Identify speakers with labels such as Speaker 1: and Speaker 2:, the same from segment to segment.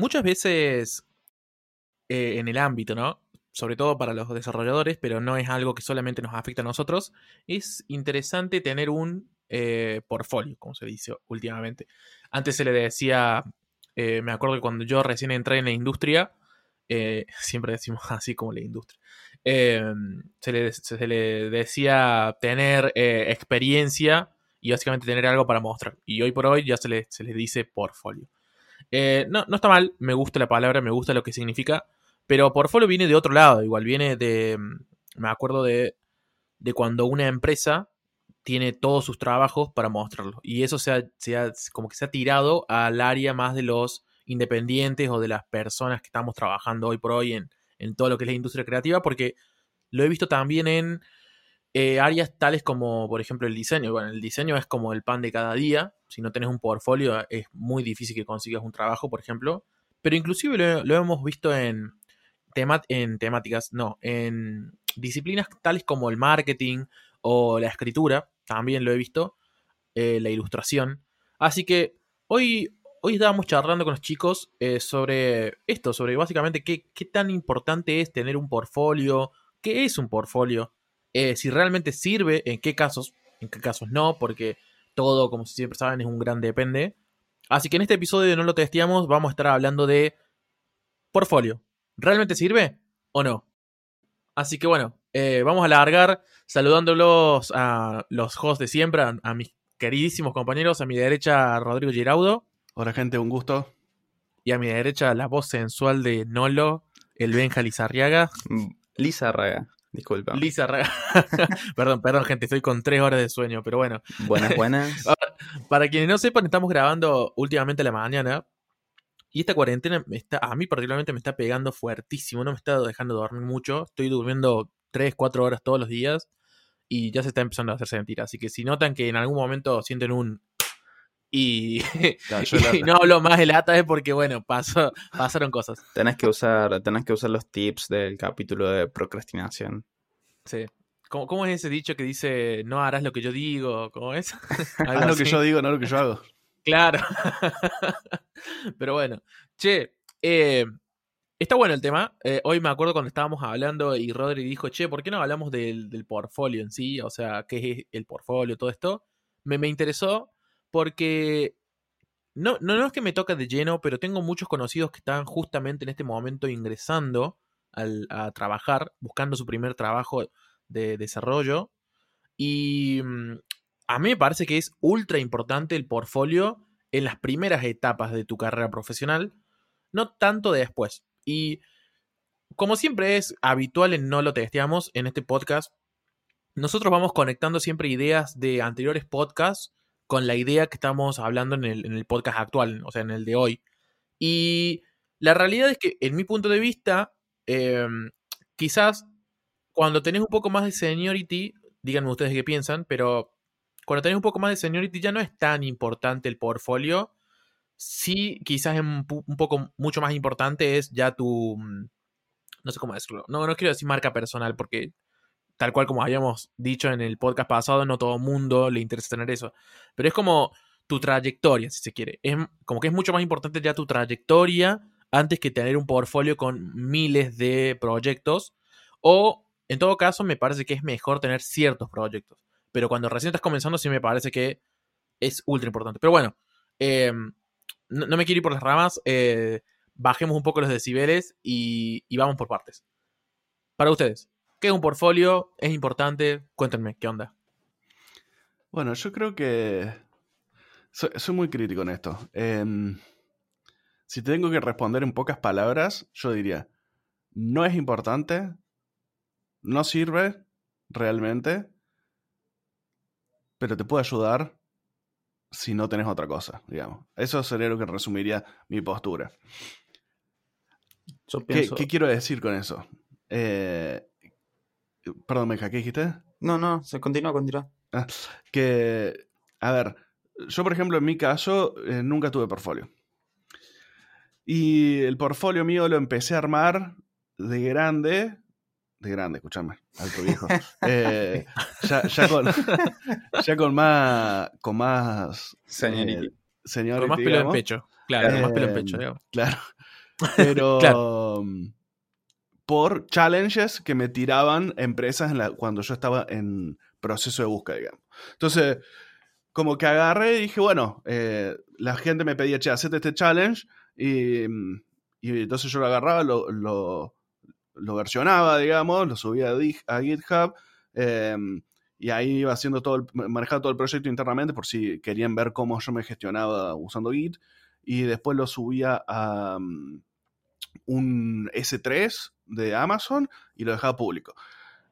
Speaker 1: muchas veces eh, en el ámbito, ¿no? Sobre todo para los desarrolladores, pero no es algo que solamente nos afecta a nosotros, es interesante tener un eh, portfolio, como se dice últimamente. Antes se le decía, eh, me acuerdo que cuando yo recién entré en la industria, siempre decimos así como la industria, se le, se, le, decía tener experiencia y básicamente tener algo para mostrar. Y hoy por hoy ya se le, se le dice portfolio. Eh, no, no está mal, me gusta la palabra, me gusta lo que significa, pero portfolio viene de otro lado, igual viene de, me acuerdo de, de cuando una empresa tiene todos sus trabajos para mostrarlo. Y eso se ha, como que se ha tirado al área más de los independientes o de las personas que estamos trabajando hoy por hoy en, en todo lo que es la industria creativa, porque lo he visto también en eh, áreas tales como, por ejemplo, el diseño. Bueno, el diseño es como el pan de cada día. Si no tenés un portfolio, es muy difícil que consigas un trabajo, por ejemplo. Pero inclusive lo, hemos visto en, en temáticas, no, en disciplinas tales como el marketing o la escritura. También lo he visto. Eh, la ilustración. Así que hoy, hoy estábamos charlando con los chicos eh, sobre esto, sobre básicamente qué, qué tan importante es tener un portfolio, qué es un portfolio eh, si realmente sirve, en qué casos, en qué casos no, porque todo, como siempre saben, es un gran depende. Así que en este episodio de No lo testeamos, vamos a estar hablando de portfolio. ¿Realmente sirve o no? Así que bueno, eh, vamos a alargar saludándolos a los hosts de siempre, a, mis queridísimos compañeros. A mi derecha, Rodrigo Giraudo.
Speaker 2: Hola, gente, un gusto.
Speaker 1: Y a mi derecha, la voz sensual de Nolo, el Benja Lizarriaga.
Speaker 3: Lizarraga. Disculpa.
Speaker 1: Lisa perdón, perdón, gente, estoy con tres horas de sueño, pero bueno.
Speaker 3: Buenas, buenas.
Speaker 1: Para quienes no sepan, estamos grabando últimamente a la mañana. Y esta cuarentena me está, a mí particularmente me está pegando fuertísimo. No me está dejando dormir mucho. Estoy durmiendo tres, cuatro horas todos los días. Y ya se está empezando a hacer sentir. Así que si notan que en algún momento sienten un y, no, hablo más de lata es porque, bueno, pasó, pasaron cosas.
Speaker 3: Tenés que, usar, tenés que usar los tips del capítulo de procrastinación.
Speaker 1: Sí. ¿Cómo, ¿Cómo, es ese dicho que dice no harás lo que yo digo? ¿Cómo es?
Speaker 2: Haz lo que yo digo, no lo que yo hago.
Speaker 1: Claro. Pero bueno. Che, eh, está bueno el tema. Eh, hoy me acuerdo cuando estábamos hablando y Rodri dijo, che, ¿por qué no hablamos del, del portfolio en sí? O sea, ¿qué es el portfolio? Todo esto. Me, me interesó porque no, no, es que me toque de lleno, pero tengo muchos conocidos que están justamente en este momento ingresando a trabajar, buscando su primer trabajo de desarrollo. Y mm, a mí me parece que es ultra importante el portfolio en las primeras etapas de tu carrera profesional, no tanto después. Y como siempre es habitual en No lo testeamos en este podcast, nosotros vamos conectando siempre ideas de anteriores podcasts con la idea que estamos hablando en el, podcast actual, o sea, en el de hoy. Y la realidad es que, en mi punto de vista, em, quizás cuando tenés un poco más de seniority, díganme ustedes qué piensan, pero cuando tenés un poco más de seniority ya no es tan importante el portfolio. Sí, quizás es un, poco mucho más importante es ya tu. Mm, no sé cómo decirlo. No, no quiero decir marca personal porque tal cual como habíamos dicho en el podcast pasado, no todo mundo le interesa tener eso. Pero es como tu trayectoria, si se quiere. Es como que es mucho más importante ya tu trayectoria antes que tener un portfolio con miles de proyectos. O, en todo caso, me parece que es mejor tener ciertos proyectos. Pero cuando recién estás comenzando, sí me parece que es ultra importante. Pero bueno, em, no, me quiero ir por las ramas. Eh, bajemos un poco los decibeles y vamos por partes. Para ustedes, ¿Qué es un portfolio? ¿Es importante? Cuéntenme, ¿qué onda?
Speaker 2: Bueno, yo creo que soy, muy crítico en esto. Em, si tengo que responder en pocas palabras, yo diría, no es importante, no sirve realmente, pero te puede ayudar si no tenés otra cosa, digamos. Eso sería lo que resumiría mi postura. ¿Qué, ¿Qué, quiero decir con eso? Eh, Perdón, Meja, ¿qué dijiste?
Speaker 3: No, no, se continúa, continúa.
Speaker 2: Ah, que, a ver, yo por ejemplo en mi caso eh, nunca tuve portfolio. Y el portfolio mío lo empecé a armar de grande, de grande, escúchame, alto viejo. Eh, ya, con, ya con más, con más
Speaker 3: señorita.
Speaker 1: Eh, con más pelo en pecho, claro, con más pelo en pecho,
Speaker 2: Claro. pero
Speaker 1: Claro.
Speaker 2: Por challenges que me tiraban empresas cuando yo estaba en proceso de búsqueda, digamos. Entonces, como que agarré y dije, bueno, eh, la gente me pedía, che, hacete este challenge, y, y entonces yo lo agarraba, lo, lo, versionaba, digamos, lo subía a, GitHub, eh, y ahí iba haciendo todo el, manejaba todo el proyecto internamente por si querían ver cómo yo me gestionaba usando Git, y después lo subía a un S3 de Amazon y lo dejaba público.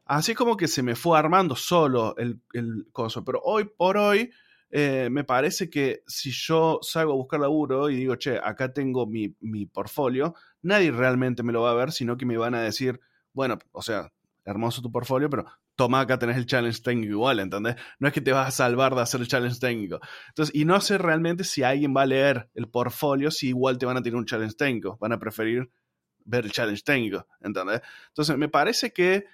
Speaker 2: Así como que se me fue armando solo el, el coso, pero hoy por hoy eh, me parece que si yo salgo a buscar laburo y digo, che, acá tengo mi, mi portfolio, nadie realmente me lo va a ver, sino que me van a decir, bueno, o sea, hermoso tu portfolio, pero toma, acá tenés el challenge técnico igual, ¿entendés? No es que te vas a salvar de hacer el challenge técnico. Entonces, y no sé realmente si alguien va a leer el portfolio, si igual te van a tener un challenge técnico, van a preferir ver el challenge técnico, ¿entendés? Entonces, me parece que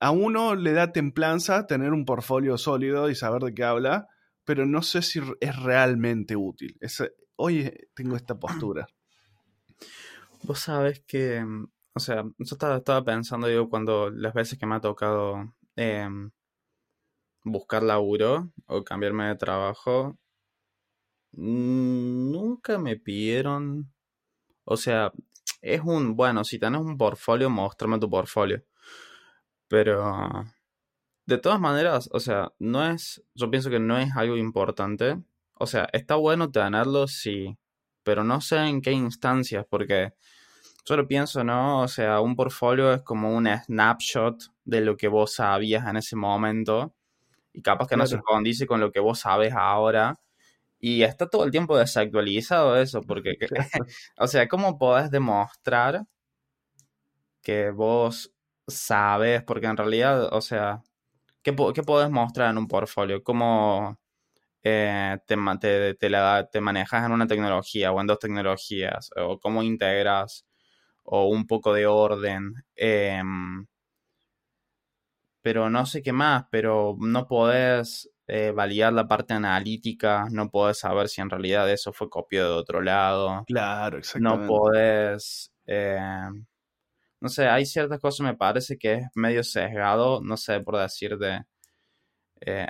Speaker 2: a uno le da templanza tener un portfolio sólido y saber de qué habla, pero no sé si es realmente útil. Es, hoy tengo esta postura.
Speaker 3: Vos sabés que, mm, o sea, yo estaba, pensando, digo, cuando las veces que me ha tocado em, buscar laburo o cambiarme de trabajo, mm, nunca me pidieron, o sea, es un, bueno, si tenés un portfolio, mostrame tu portfolio. Pero, de todas maneras, o sea, no es, yo pienso que no es algo importante. O sea, está bueno tenerlo, sí, pero no sé en qué instancias, porque yo lo pienso, ¿no? O sea, un portfolio es como un snapshot de lo que vos sabías en ese momento y capaz que no se condice con lo que vos sabes ahora. Y está todo el tiempo desactualizado eso, porque, que- o sea, ¿cómo podés demostrar que vos sabes? Porque en realidad, o sea, ¿qué, qué podés mostrar en un portfolio? ¿Cómo eh, te, ma- te, te la- te manejas en una tecnología o en dos tecnologías? ¿O cómo integras? ¿O un poco de orden? Em, pero no sé qué más, pero no podés eh, validar la parte analítica, no podés saber si en realidad eso fue copiado de otro lado,
Speaker 2: Claro,
Speaker 3: no
Speaker 2: exactamente.
Speaker 3: podés, eh, no sé, hay ciertas cosas me parece que es medio sesgado, no sé, por decir de, eh,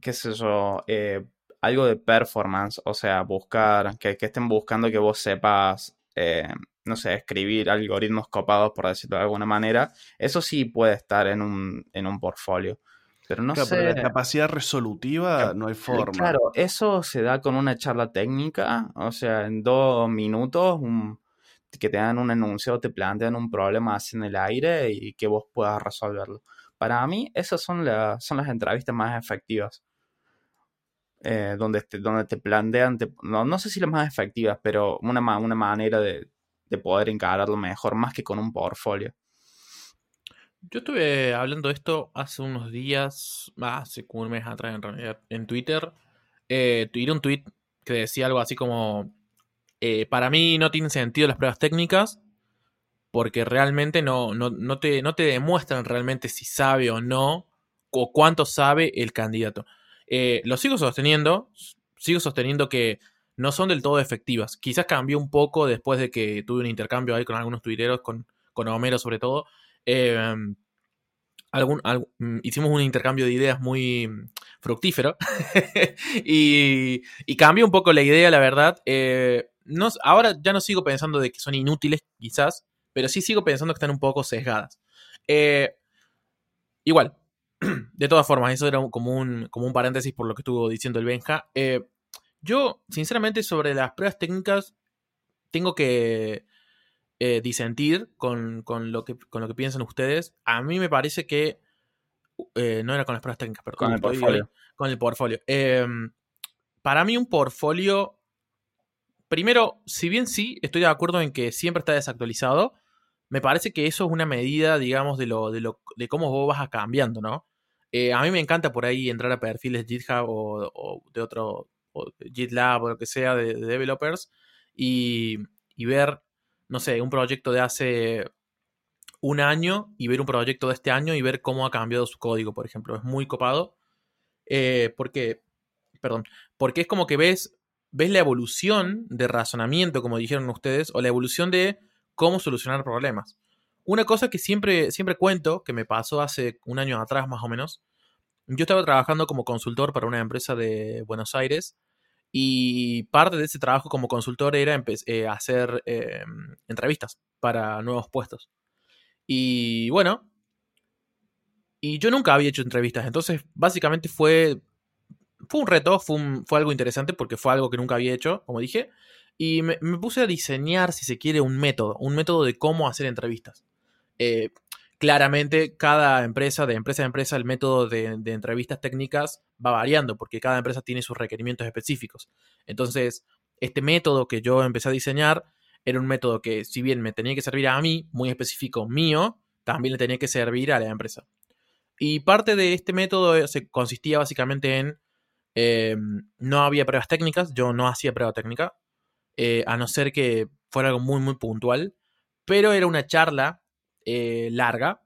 Speaker 3: qué sé yo, eh, algo de performance, o sea, buscar, que, que estén buscando que vos sepas, eh, no sé, escribir algoritmos copados, por decirlo de alguna manera, eso sí puede estar en un, en un portfolio. Pero no
Speaker 2: Claro,
Speaker 3: sé.
Speaker 2: pero la capacidad resolutiva no hay forma.
Speaker 3: Claro, eso se da con una charla técnica, o sea, en dos minutos, un- que te dan un enunciado, te plantean un problema así en el aire y que vos puedas resolverlo. Para mí, esas son, las son las entrevistas más efectivas. Eh, donde, te, donde te plantean, te- no, no sé si las más efectivas, pero una, una manera de, de poder encararlo mejor, más que con un portfolio.
Speaker 1: Yo estuve hablando de esto hace unos días, hace como un mes atrás en realidad, en Twitter. Eh, un tweet que decía algo así como, eh, para mí no tienen sentido las pruebas técnicas porque realmente no, no, no, te, no te demuestran realmente si sabe o no o cuánto sabe el candidato. Eh, lo sigo sosteniendo, sigo sosteniendo que no son del todo efectivas. Quizás cambió un poco después de que tuve un intercambio ahí con algunos tuiteros, con, con Homero sobre todo. Eh, algún, mm, hicimos un intercambio de ideas muy mm, fructífero y, y cambió un poco la idea, la verdad. Eh, no, ahora ya no sigo pensando de que son inútiles, quizás, pero sí sigo pensando que están un poco sesgadas. Eh, igual, de todas formas, eso era como un, como un paréntesis por lo que estuvo diciendo el Benja. Eh, yo, sinceramente, sobre las pruebas técnicas, tengo que eh, disentir con, con lo que, con lo que piensan ustedes. A mí me parece que. eh, no era con las pruebas técnicas, perdón.
Speaker 3: Con el portfolio.
Speaker 1: Con el portfolio. Eh, para mí, un portfolio. Primero, si bien sí, estoy de acuerdo en que siempre está desactualizado, me parece que eso es una medida, digamos, de lo, de lo, de cómo vos vas cambiando, ¿no? Eh, a mí me encanta por ahí entrar a perfiles GitHub o, o de otro, o GitLab o lo que sea de, de developers y, y ver, no sé, un proyecto de hace un año y ver un proyecto de este año y ver cómo ha cambiado su código, por ejemplo. Es muy copado. Eh, porque, perdón, porque es como que ves ves la evolución de razonamiento, como dijeron ustedes, o la evolución de cómo solucionar problemas. Una cosa que siempre, siempre cuento, que me pasó hace un año atrás más o menos, yo estaba trabajando como consultor para una empresa de Buenos Aires y parte de ese trabajo como consultor era eh, hacer em, entrevistas para nuevos puestos. Y bueno, y yo nunca había hecho entrevistas, entonces básicamente fue, fue un reto, fue, fue algo interesante porque fue algo que nunca había hecho, como dije, y me, puse a diseñar, si se quiere, un método, un método de cómo hacer entrevistas. Eh, claramente, cada empresa, de empresa a empresa, el método de, entrevistas técnicas va variando porque cada empresa tiene sus requerimientos específicos. Entonces, este método que yo empecé a diseñar era un método que, si bien me tenía que servir a mí, muy específico mío, también le tenía que servir a la empresa. Y parte de este método eh, se consistía básicamente en eh, no había pruebas técnicas, yo no hacía prueba técnica, eh, a no ser que fuera algo muy, muy puntual, pero era una charla larga,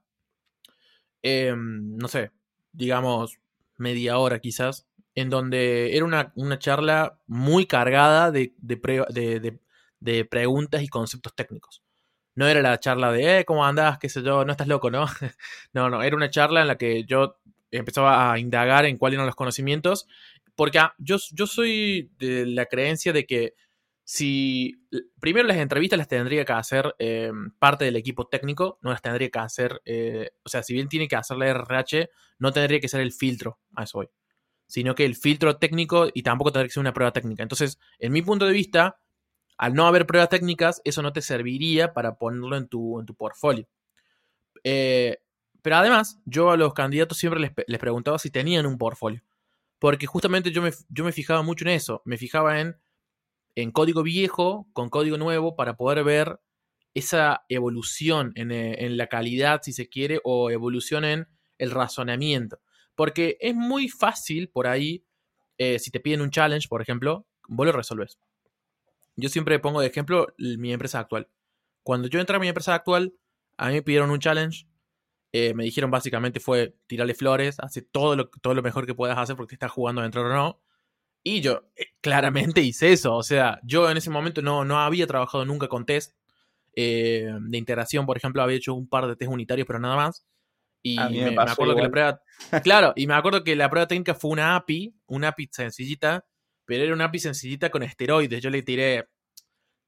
Speaker 1: no sé, digamos media hora quizás, en donde era una, charla muy cargada de, de, preguntas y conceptos técnicos. No era la charla de, eh, ¿cómo andás? ¿Qué sé yo? No estás loco, ¿no? no, no, era una charla en la que yo empezaba a indagar en cuáles eran los conocimientos, porque ah, yo, yo soy de la creencia de que si primero las entrevistas las tendría que hacer eh, parte del equipo técnico, no las tendría que hacer, eh, o sea, si bien tiene que hacer la RH, no tendría que ser el filtro, a eso voy, sino que el filtro técnico y tampoco tendría que ser una prueba técnica. Entonces, en mi punto de vista, al no haber pruebas técnicas, eso no te serviría para ponerlo en tu, en tu portfolio. Eh, pero además, yo a los candidatos siempre les, preguntaba si tenían un portfolio. Porque justamente yo me, yo me fijaba mucho en eso. Me fijaba en, en código viejo con código nuevo para poder ver esa evolución en, eh, la calidad, si se quiere, o evolución en el razonamiento. Porque es muy fácil por ahí, eh, si te piden un challenge, por ejemplo, vos lo resolves. Yo siempre pongo de ejemplo mi empresa actual. Cuando yo entré a mi empresa actual, a mí me pidieron un challenge. Eh, me dijeron básicamente fue tirarle flores, hace todo lo, todo lo mejor que puedas hacer porque estás jugando dentro o no. Y yo eh, claramente hice eso. O sea, yo en ese momento no, no había trabajado nunca con test eh, de integración, por ejemplo, había hecho un par de test unitarios, pero nada más. Y me, me, acuerdo que la prueba. claro, y me acuerdo que la prueba técnica fue una API, una API sencillita, pero era una API sencillita con esteroides. Yo le tiré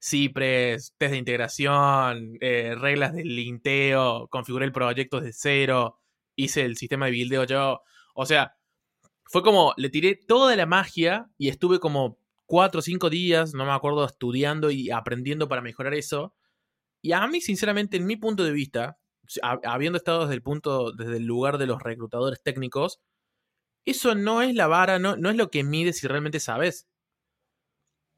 Speaker 1: Cipres, test de integración, eh, reglas del linteo, configuré el proyecto desde cero, hice el sistema de buildeo yo. O sea, fue como, le tiré toda la magia y estuve como cuatro o cinco días, no me acuerdo, estudiando y aprendiendo para mejorar eso. Y a mí, sinceramente, en mi punto de vista, habiendo estado desde el punto, desde el lugar de los reclutadores técnicos, eso no es la vara, no, no es lo que mide si realmente sabes.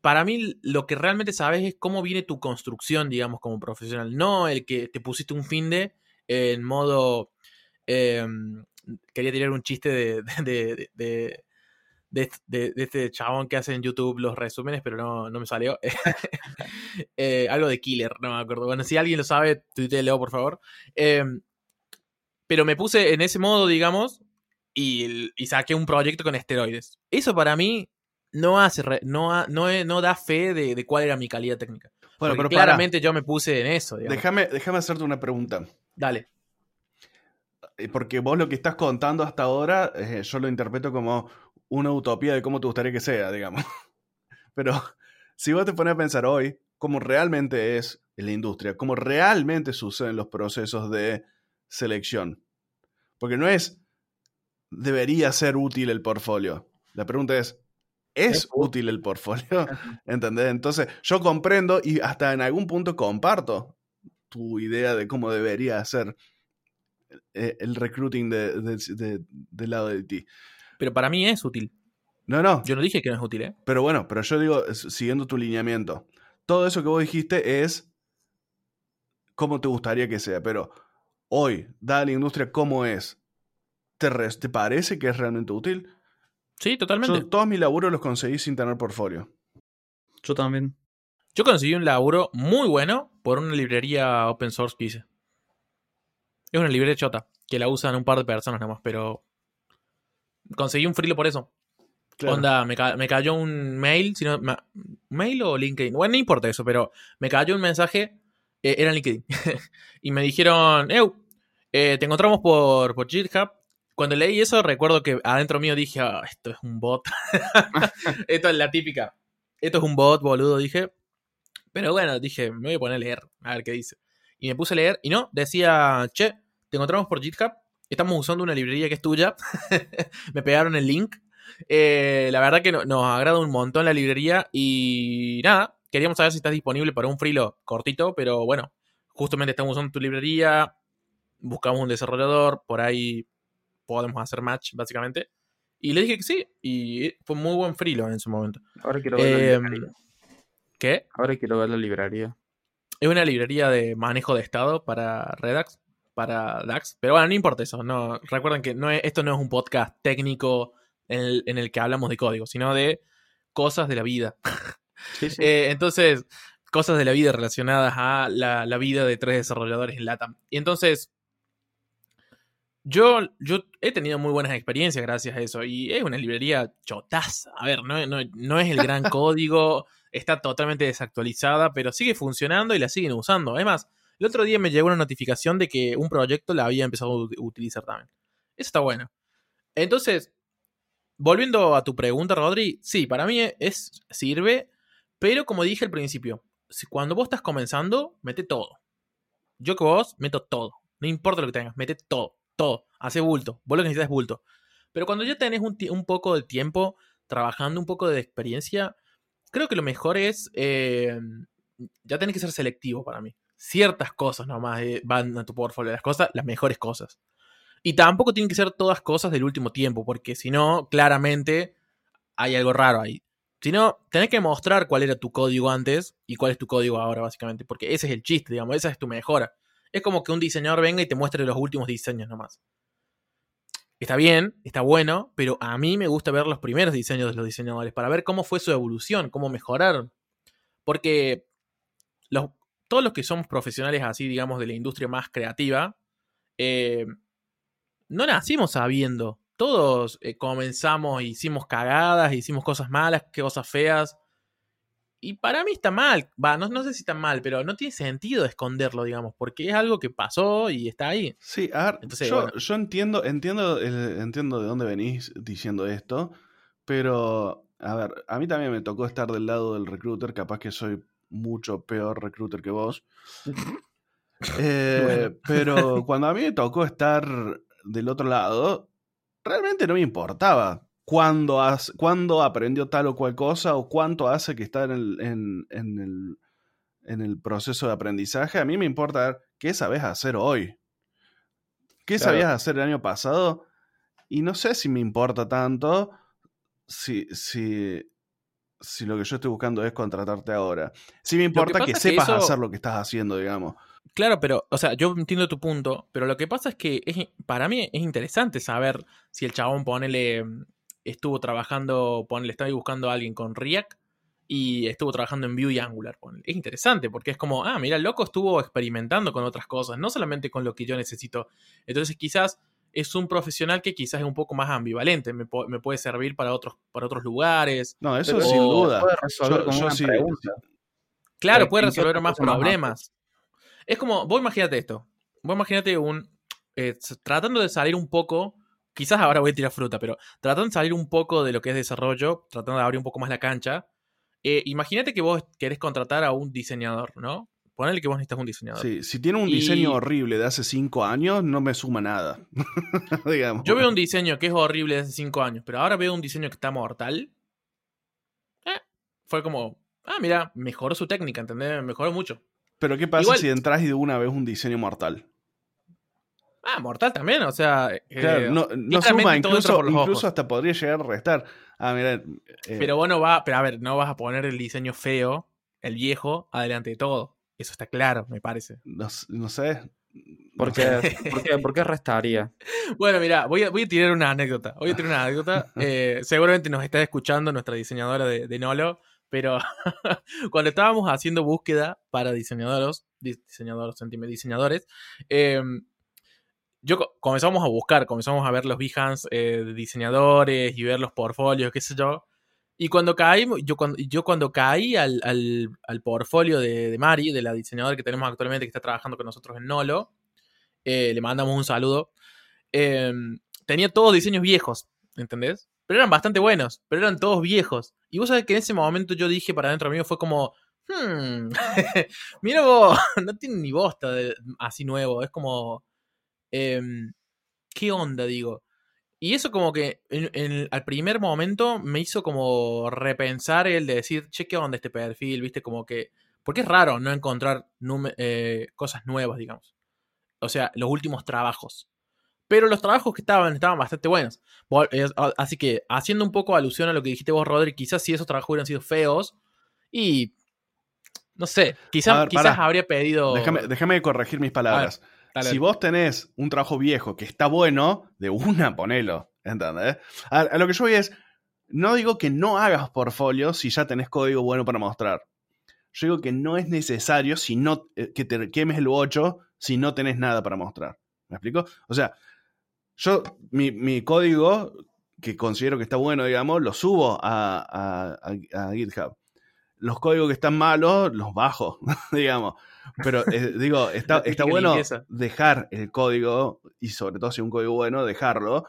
Speaker 1: Para mí, lo que realmente sabes es cómo viene tu construcción, digamos, como profesional. No el que te pusiste un fin de en modo. Em, quería tirar un chiste de, de, de, este chabón que hace en YouTube los resúmenes, pero no, no me salió. Eh, algo de Killer, no me acuerdo. Bueno, si alguien lo sabe, leo por favor. Em, pero me puse en ese modo, digamos, y, saqué un proyecto con esteroides. Eso para mí no hace no, no, no, da fe de, cuál era mi calidad técnica. Bueno, pero claramente yo me puse en eso.
Speaker 2: Déjame, déjame hacerte una pregunta.
Speaker 1: Dale.
Speaker 2: Eh, porque vos lo que estás contando hasta ahora, eh, yo lo interpreto como una utopía de cómo te gustaría que sea, digamos. Pero si vos te pones a pensar hoy, cómo realmente es la industria, cómo realmente suceden los procesos de selección. Porque no es debería ser útil el portfolio. La pregunta es, ¿es útil el portfolio? ¿Entendés? Entonces, yo comprendo y hasta en algún punto comparto tu idea de cómo debería ser el recruiting de, del lado de ti.
Speaker 1: Pero para mí es útil.
Speaker 2: No, no.
Speaker 1: Yo no dije que no es útil, ¿eh?
Speaker 2: Pero bueno, pero yo digo, siguiendo tu lineamiento, todo eso que vos dijiste es cómo te gustaría que sea, pero hoy, dada la industria cómo es, ¿Te, parece que es realmente útil?
Speaker 1: Sí, totalmente.
Speaker 2: Yo todos mis laburos los conseguí sin tener portfolio.
Speaker 3: Yo también.
Speaker 1: Yo conseguí un laburo muy bueno por una librería open source que hice. Es una librería chota, que la usan un par de personas nada más, pero conseguí un frilo por eso.
Speaker 2: Claro.
Speaker 1: Onda, me, ca- me cayó un mail, si no, ma- mail o LinkedIn. Bueno, no importa eso, pero me cayó un mensaje, eh, era en LinkedIn. y me dijeron, Eu, eh, te encontramos por, por GitHub. Cuando leí eso, recuerdo que adentro mío dije, "Ah, esto es un bot. esto es la típica. Esto es un bot, boludo, dije. Pero bueno, dije, me voy a poner a leer, a ver qué dice. Y me puse a leer, y no, decía, che, te encontramos por GitHub. Estamos usando una librería que es tuya. me pegaron el link. Eh, la verdad que no- nos agrada un montón la librería y nada, queríamos saber si estás disponible para un frilo cortito, pero bueno, justamente estamos usando tu librería, buscamos un desarrollador, por ahí podemos hacer match, básicamente. Y le dije que sí, y fue muy buen frilo en su momento.
Speaker 3: Ahora quiero ver la
Speaker 1: Eh,
Speaker 3: librería.
Speaker 1: ¿Qué?
Speaker 3: Ahora quiero ver la librería.
Speaker 1: Es una librería de manejo de estado para Redux, para DAX. Pero bueno, no importa eso. No, recuerden que no es- esto no es un podcast técnico en el, en el que hablamos de código, sino de cosas de la vida.
Speaker 3: Sí, sí.
Speaker 1: Eh, entonces, cosas de la vida relacionadas a la, la vida de tres desarrolladores en LATAM. Y entonces, yo, yo he tenido muy buenas experiencias gracias a eso. Y es una librería chotaza. A ver, no, no, no es el gran código, está totalmente desactualizada, pero sigue funcionando y la siguen usando. Además, el otro día me llegó una notificación de que un proyecto la había empezado a ut- utilizar también. Eso está bueno. Entonces, volviendo a tu pregunta, Rodri, sí, para mí es, sirve, pero como dije al principio, cuando vos estás comenzando, mete todo. Yo que vos meto todo. No importa lo que tengas, mete todo, todo. Hace bulto. Vos lo que necesitas es bulto. Pero cuando ya tenés un poco de tiempo trabajando, un poco de experiencia, creo que lo mejor es. eh, ya tenés que ser selectivo para mí. Ciertas cosas nomás eh, van a tu portfolio. Las cosas, las mejores cosas. Y tampoco tienen que ser todas cosas del último tiempo, porque si no, claramente hay algo raro ahí. Si no, tenés que mostrar cuál era tu código antes y cuál es tu código ahora, básicamente. Porque ese es el chiste, digamos, esa es tu mejora. Es como que un diseñador venga y te muestre los últimos diseños nomás. Está bien, está bueno, pero a mí me gusta ver los primeros diseños de los diseñadores para ver cómo fue su evolución, cómo mejoraron. Porque los, todos los que somos profesionales así, digamos, de la industria más creativa, eh, no nacimos sabiendo. Todos eh, comenzamos, hicimos cagadas, hicimos cosas malas, cosas feas. Y para mí está mal. Va, no, no sé si está mal, pero no tiene sentido esconderlo, digamos, porque es algo que pasó y está ahí.
Speaker 2: Sí, a ver,
Speaker 1: Entonces,
Speaker 2: yo,
Speaker 1: bueno.
Speaker 2: yo entiendo, entiendo, el- entiendo de dónde venís diciendo esto, pero a ver, a mí también me tocó estar del lado del recruiter, capaz que soy mucho peor recruiter que vos. Eh. Pero cuando a mí me tocó estar del otro lado, realmente no me importaba cuándo, cuándo aprendió tal o cual cosa o cuánto hace que está en el, en, en el, en el proceso de aprendizaje. A mí me importa ver qué sabes hacer hoy. ¿Qué
Speaker 3: Claro.
Speaker 2: sabías hacer el año pasado? Y no sé si me importa tanto si, si, si lo que yo estoy buscando es contratarte ahora. Sí me importa que, sepas
Speaker 1: eso-
Speaker 2: hacer lo que estás haciendo, digamos.
Speaker 1: Claro, pero, o sea, yo entiendo tu punto, pero lo que pasa es que es- para mí es interesante saber si el chabón, ponele, estuvo trabajando, ponele, estaba buscando a alguien con React y estuvo trabajando en Vue y Angular. ponele. Es interesante porque es como, ah, mira, el loco estuvo experimentando con otras cosas, no solamente con lo que yo necesito. Entonces, quizás es un profesional que quizás es un poco más ambivalente, me, po- me puede servir para otros, para otros lugares.
Speaker 2: No, eso
Speaker 3: Pero
Speaker 2: sin duda.
Speaker 3: Puede resolver
Speaker 2: Yo-
Speaker 3: con
Speaker 2: yo
Speaker 3: una
Speaker 2: sí-
Speaker 3: pregunta.
Speaker 1: Claro,
Speaker 3: ¿En-
Speaker 1: puede resolver más problemas. Es como, vos imagínate esto. Vos imagínate un. eh, tratando de salir un poco. Quizás ahora voy a tirar fruta, pero tratando de salir un poco de lo que es desarrollo, tratando de abrir un poco más la cancha. eh, imagínate que vos querés contratar a un diseñador, ¿no? Ponele que vos necesitas un diseñador.
Speaker 2: Sí, si tiene un
Speaker 1: Y-
Speaker 2: diseño horrible de hace cinco años, no me suma nada. digamos.
Speaker 1: Yo veo un diseño que es horrible de hace cinco años, pero ahora veo un diseño que está mortal. Eh, fue como, ah, mira, mejoró su técnica, ¿entendés? Mejoró mucho.
Speaker 2: Pero ¿qué pasa
Speaker 1: Igual-
Speaker 2: si entras y de una vez un diseño mortal?
Speaker 1: Ah, mortal también, o sea. eh,
Speaker 2: Claro, no, suma, incluso, incluso hasta podría llegar a restar. Ah, mira. eh,
Speaker 1: Pero vos no vas, pero a ver, no vas a poner el diseño feo, el viejo, adelante de todo. Eso está claro, me parece.
Speaker 2: no, no sé.
Speaker 3: ¿Por qué, por qué- por qué restaría?
Speaker 1: Bueno, mira, voy a, voy a tirar una anécdota. Voy a tirar una anécdota. Eh, seguramente nos está escuchando nuestra diseñadora de, de Nolo, pero cuando estábamos haciendo búsqueda para diseñadores, dis- diseñadores, diseñadores, eh, yo co- comenzamos a buscar, comenzamos a ver los Behance eh, de diseñadores y ver los portfolios, qué sé yo. Y cuando caímos, yo cuando, yo cuando caí al, al, al portfolio de, de Mari, de la diseñadora que tenemos actualmente, que está trabajando con nosotros en Nolo, eh, le mandamos un saludo. eh, tenía todos diseños viejos, ¿entendés? Pero eran bastante buenos, pero eran todos viejos. Y vos sabés que en ese momento yo dije para adentro mío, fue como, hmm, mira vos, no tiene ni bosta de- así nuevo, es como, em, ¿qué onda, digo? Y eso como que en- en- al primer momento me hizo como repensar el de decir, che, ¿qué onda este perfil? ¿Viste? Como que, porque es raro no encontrar eh, cosas nuevas, digamos. O sea, los últimos trabajos. Pero los trabajos que estaban, estaban bastante buenos. Eh, Así que, haciendo un poco alusión a lo que dijiste vos, Rodri, quizás si esos trabajos hubieran sido feos y... No sé, quizás,
Speaker 2: ver,
Speaker 1: quizás habría pedido...
Speaker 2: Déjame, déjame corregir mis palabras.
Speaker 1: Dale,
Speaker 2: si vos tenés un trabajo viejo que está bueno, de una ponelo. ¿Entendés? A, a lo que yo voy es, no digo que no hagas portfolio si ya tenés código bueno para mostrar. Yo digo que no es necesario si no, eh, que te quemes el 8 si no tenés nada para mostrar. ¿Me explico? O sea, yo, mi, mi código, que considero que está bueno, digamos, lo subo a- a- a GitHub. Los códigos que están malos, los bajo, digamos. Pero eh, digo, está, está bueno
Speaker 1: limpieza.
Speaker 2: dejar el código, y sobre todo si es un código bueno, dejarlo.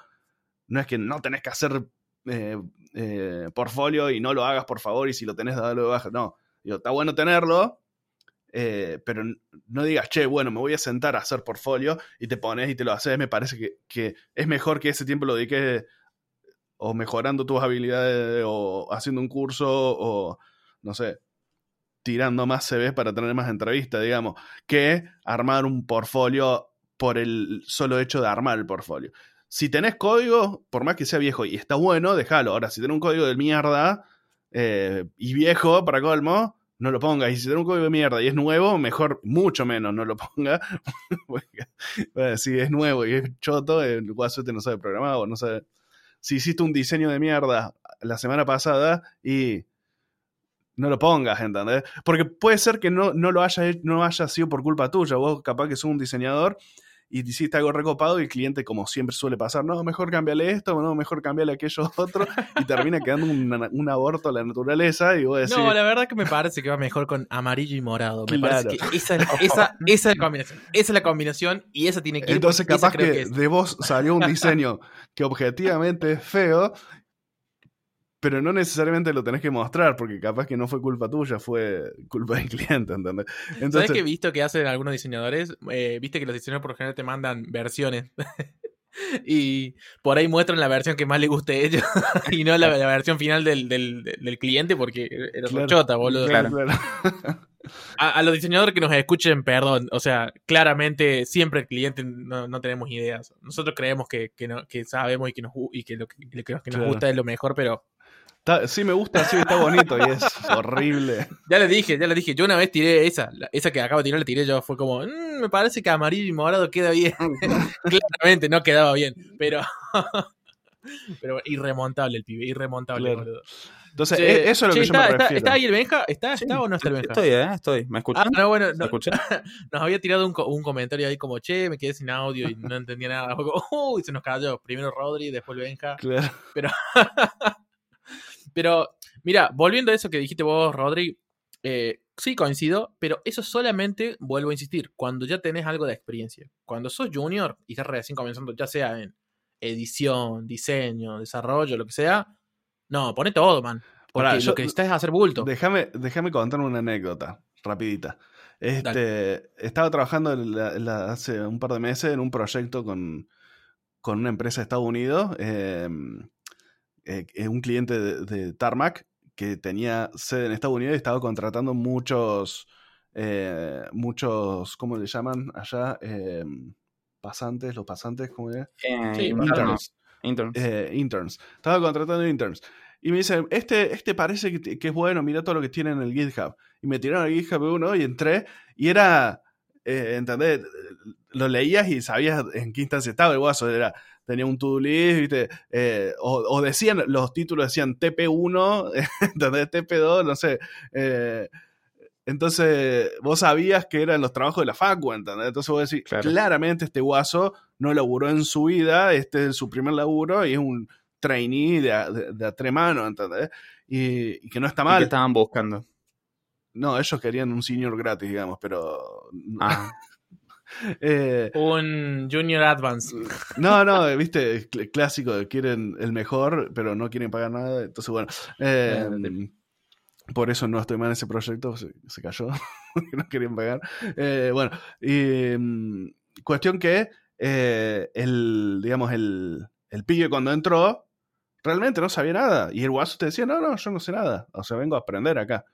Speaker 2: No es que no tenés que hacer eh, eh, portfolio y no lo hagas, por favor, y si lo tenés, dalo de baja. No, digo, está bueno tenerlo, eh, pero no digas, che, bueno, me voy a sentar a hacer portfolio y te pones y te lo haces. Me parece que, que es mejor que ese tiempo lo dediques o mejorando tus habilidades o haciendo un curso o, no sé, tirando más CVs para tener más entrevistas, digamos, que armar un portfolio por el solo hecho de armar el portfolio. Si tenés código, por más que sea viejo y está bueno, déjalo. Ahora, si tenés un código de mierda eh, y viejo, para colmo, no lo pongas. Y si tenés un código de mierda y es nuevo, mejor, mucho menos no lo ponga. Bueno, si es nuevo y es choto, el guasote no sabe programar o no sabe. Si hiciste un diseño de mierda la semana pasada y no lo pongas, ¿entendés? Porque puede ser que no, no lo haya, no haya sido por culpa tuya. Vos capaz que sos un diseñador y te hiciste algo recopado y el cliente, como siempre suele pasar, no, mejor cámbiale esto, no, mejor cámbiale aquello otro, y termina quedando un, un aborto a la naturaleza y vos decís,
Speaker 1: No, la verdad que me parece que va mejor con amarillo y morado. Me
Speaker 2: Claro.
Speaker 1: parece que esa, esa, esa es la combinación. Esa es la combinación y esa tiene que ir.
Speaker 2: entonces capaz que,
Speaker 1: es.
Speaker 2: de vos salió un diseño que objetivamente es feo, pero no necesariamente lo tenés que mostrar, porque capaz que no fue culpa tuya, fue culpa del cliente, ¿entendés?
Speaker 1: ¿Sabes qué he visto que hacen algunos diseñadores? Eh, Viste que los diseñadores por lo general te mandan versiones. y por ahí muestran la versión que más le guste a ellos y no la, la versión final del, del, del cliente porque era
Speaker 2: Claro.
Speaker 1: chota, boludo.
Speaker 2: claro, claro.
Speaker 1: A, a los diseñadores que nos escuchen, perdón. O sea, claramente siempre el cliente no, no tenemos ideas. Nosotros creemos que, que, no- que sabemos y que, nos, y que lo que, lo que nos
Speaker 2: Claro.
Speaker 1: gusta es lo mejor, pero
Speaker 2: Está- sí me gusta, sí está bonito y es horrible.
Speaker 1: ya les dije, ya les dije. Yo una vez tiré esa, la- esa que acabo de tirar, la tiré yo. Fue como, "Mm, me parece que amarillo y morado queda bien. claramente no quedaba bien, pero. pero irremontable el pibe, irremontable,
Speaker 2: Claro.
Speaker 1: boludo.
Speaker 2: Entonces,
Speaker 1: Che,
Speaker 2: e- eso es lo
Speaker 1: che,
Speaker 2: que yo
Speaker 1: está,
Speaker 2: me
Speaker 1: está-
Speaker 2: refiero.
Speaker 1: ¿Está ahí el Benja? ¿Está,
Speaker 3: Sí,
Speaker 1: está o no está el Benja?
Speaker 3: Estoy, ¿eh? Estoy. ¿Me
Speaker 1: Ah,
Speaker 3: escuchan?
Speaker 1: no, bueno,
Speaker 3: ¿Me
Speaker 1: no, nos había tirado un, co- un comentario ahí como, che, me quedé sin audio y no entendía nada. Fue como, uy, se nos cayó. Primero Rodri, después el Benja.
Speaker 2: Claro.
Speaker 1: Pero, mira, volviendo a eso que dijiste vos, Rodri, eh, sí coincido, pero eso solamente, vuelvo a insistir, cuando ya tenés algo de experiencia. Cuando sos junior y estás recién comenzando, ya sea en edición, diseño, desarrollo, lo que sea, no, pone todo, man. Porque lo
Speaker 2: yo-
Speaker 1: que necesitas es hacer bulto.
Speaker 2: Déjame, déjame contar una anécdota, rapidita. Este, estaba trabajando en la- en la- hace un par de meses en un proyecto con, con una empresa de Estados Unidos, eh, eh, eh, un cliente de, de Tarmac que tenía sede en Estados Unidos y estaba contratando muchos, eh, muchos, ¿cómo le llaman allá? Eh, pasantes, los pasantes, ¿cómo es?
Speaker 3: Eh,
Speaker 1: Sí,
Speaker 3: internos. Interns.
Speaker 2: eh, interns. Estaba contratando interns. Y me dicen, este, este parece que, es bueno, mira todo lo que tiene en el GitHub. Y me tiraron al GitHub uno y entré y era, eh, ¿entendés? Lo leías y sabías en qué instancia estaba el guaso. Era, tenía un to-do list, ¿viste? Eh, o, o decían, los títulos decían TP1, ¿entendés? TP2, no sé. eh, Entonces, vos sabías que eran los trabajos de la facu, ¿entendés? Entonces vos decís,
Speaker 3: Claro.
Speaker 2: claramente este guaso no laburó en su vida, este es su primer laburo y es un trainee de a, de, de a tres manos, ¿entendés? Y, y que no está
Speaker 3: ¿Y qué
Speaker 2: mal.
Speaker 3: estaban buscando?
Speaker 2: No, ellos querían un senior gratis, digamos, pero...
Speaker 3: Ah,
Speaker 2: eh,
Speaker 1: Un Junior Advance.
Speaker 2: no, no, viste, cl- clásico, quieren el mejor, pero no quieren pagar nada. Entonces, bueno, eh, por eso no estoy mal en ese proyecto, se, se cayó, no querían pagar. Eh, bueno, y mm, cuestión que eh, el, digamos, el, el pibe cuando entró, realmente no sabía nada. Y el guaso te decía, no, no, yo no sé nada. O sea, vengo a aprender acá.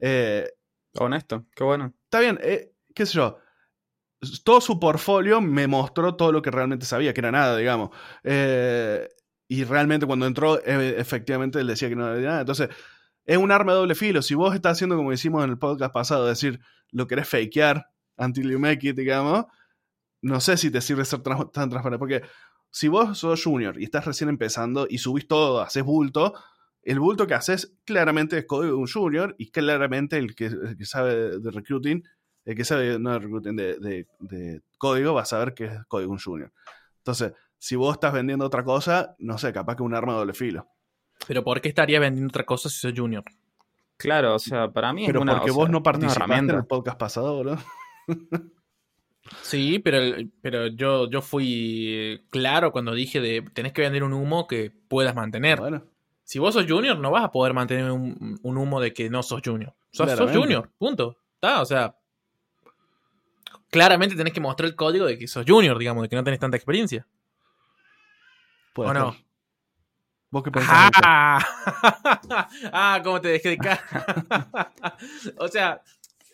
Speaker 2: Eh,
Speaker 3: honesto, qué bueno.
Speaker 2: está bien, eh, qué sé yo. Todo su portfolio me mostró todo lo que realmente sabía, que era nada, digamos. Eh, y realmente cuando entró, eh, efectivamente él decía que no era nada. Entonces, es un arma de doble filo. Si vos estás haciendo como hicimos en el podcast pasado, decir, lo querés fakear until you make it, digamos, no sé si te sirve ser tan transparente. Porque si vos sos junior y estás recién empezando y subís todo, haces bulto, el bulto que haces claramente es código de un junior y claramente el que sabe de recruiting, el que sabe no de recruiting, de, de- de código, va a saber que es código un junior. Entonces, si vos estás vendiendo otra cosa, no sé, capaz que un arma de doble filo.
Speaker 1: Pero ¿por qué estaría vendiendo otra cosa si soy Junior?
Speaker 3: Claro, o sea, para mí
Speaker 2: Pero
Speaker 3: es una,
Speaker 2: porque
Speaker 3: o
Speaker 2: vos
Speaker 3: sea,
Speaker 2: no
Speaker 3: una
Speaker 2: participaste en el podcast pasado, boludo.
Speaker 1: Sí, pero, pero yo, yo fui claro cuando dije de tenés que vender un humo que puedas mantener.
Speaker 2: Bueno,
Speaker 1: Si vos sos junior, no vas a poder mantener un, un humo de que no sos junior. Sos, sos junior, punto. ¿Está? O sea, claramente tenés que mostrar el código de que sos junior, digamos, de que no tenés tanta experiencia.
Speaker 2: puede
Speaker 1: ¿O no?
Speaker 2: ¿Vos qué pensás?
Speaker 1: ¡Ah! ah, cómo te dejé de cara. o sea,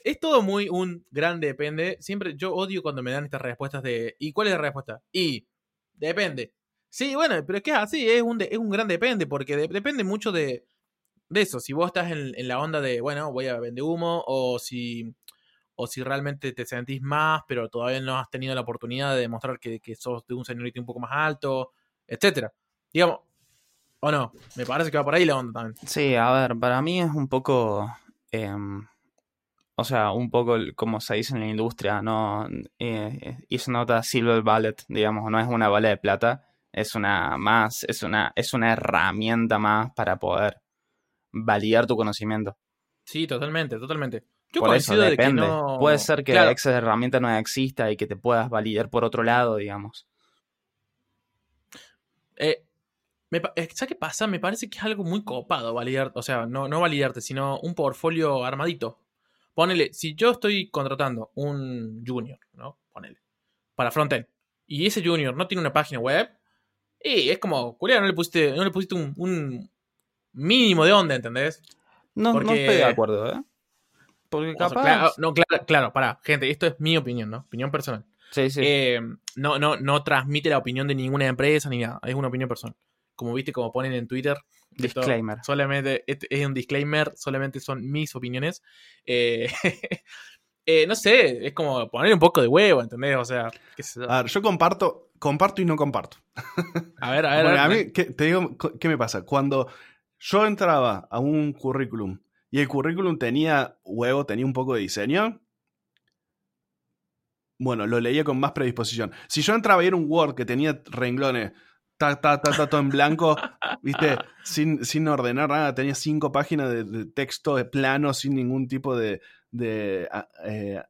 Speaker 1: es todo muy un gran depende. Siempre yo odio cuando me dan estas respuestas de ¿y cuál es la respuesta? Y depende. Sí, bueno, pero es que es así, es un, de- es un gran depende, porque de- depende mucho de, de eso. Si vos estás en, en la onda de, bueno, voy a vender humo, o si, o si realmente te sentís más, pero todavía no has tenido la oportunidad de demostrar que, que sos de un seniority un poco más alto, etcétera. Digamos, o no, me parece que va por ahí la onda también.
Speaker 3: Sí, a ver, para mí es un poco, em, o sea, un poco como se dice en la industria, no, eh, it's not a silver bullet, digamos, no es una bala de plata, es una más, es una, es una herramienta más para poder validar tu conocimiento.
Speaker 1: Sí, totalmente, totalmente. Yo
Speaker 3: por eso
Speaker 1: coincido de que
Speaker 3: depende.
Speaker 1: no.
Speaker 3: Puede ser que
Speaker 1: Claro,
Speaker 3: esa herramienta no exista y que te puedas validar por otro lado, digamos.
Speaker 1: eh, me ¿Sabes qué pasa? Me parece que es algo muy copado validar, o sea, no, no validarte, sino un portfolio armadito. Ponele, si yo estoy contratando un junior, ¿no? Ponele, para frontend, y ese junior no tiene una página web, y es como, culiao, no le pusiste, no le pusiste un, un mínimo de onda, ¿entendés?
Speaker 3: No, no estoy de acuerdo, ¿eh? Porque
Speaker 1: O sea,
Speaker 3: capaz...
Speaker 1: claro, no, claro, claro, pará, gente, esto es mi opinión, ¿no? Opinión personal.
Speaker 3: Sí, sí.
Speaker 1: Eh, no, no, no transmite la opinión de ninguna empresa ni nada. Es una opinión personal. Como viste, como ponen en Twitter. esto
Speaker 3: Disclaimer.
Speaker 1: Solamente este es un disclaimer, solamente son mis opiniones. Eh, eh, no sé, es como poner un poco de huevo, ¿entendés? O sea, qué sé yo.
Speaker 2: A ver, yo comparto, comparto y no comparto.
Speaker 1: a ver, a ver.
Speaker 2: Porque
Speaker 1: a
Speaker 2: a
Speaker 1: ver.
Speaker 2: mí, ¿qué, te digo, ¿qué me pasa? Cuando yo entraba a un currículum y el currículum tenía huevo, tenía un poco de diseño, bueno, lo leía con más predisposición. Si yo entraba y era un Word que tenía renglones, ta, ta, ta, ta, todo en blanco, viste, sin, sin ordenar nada, tenía cinco páginas de, de texto de plano, sin ningún tipo de, de a- eh,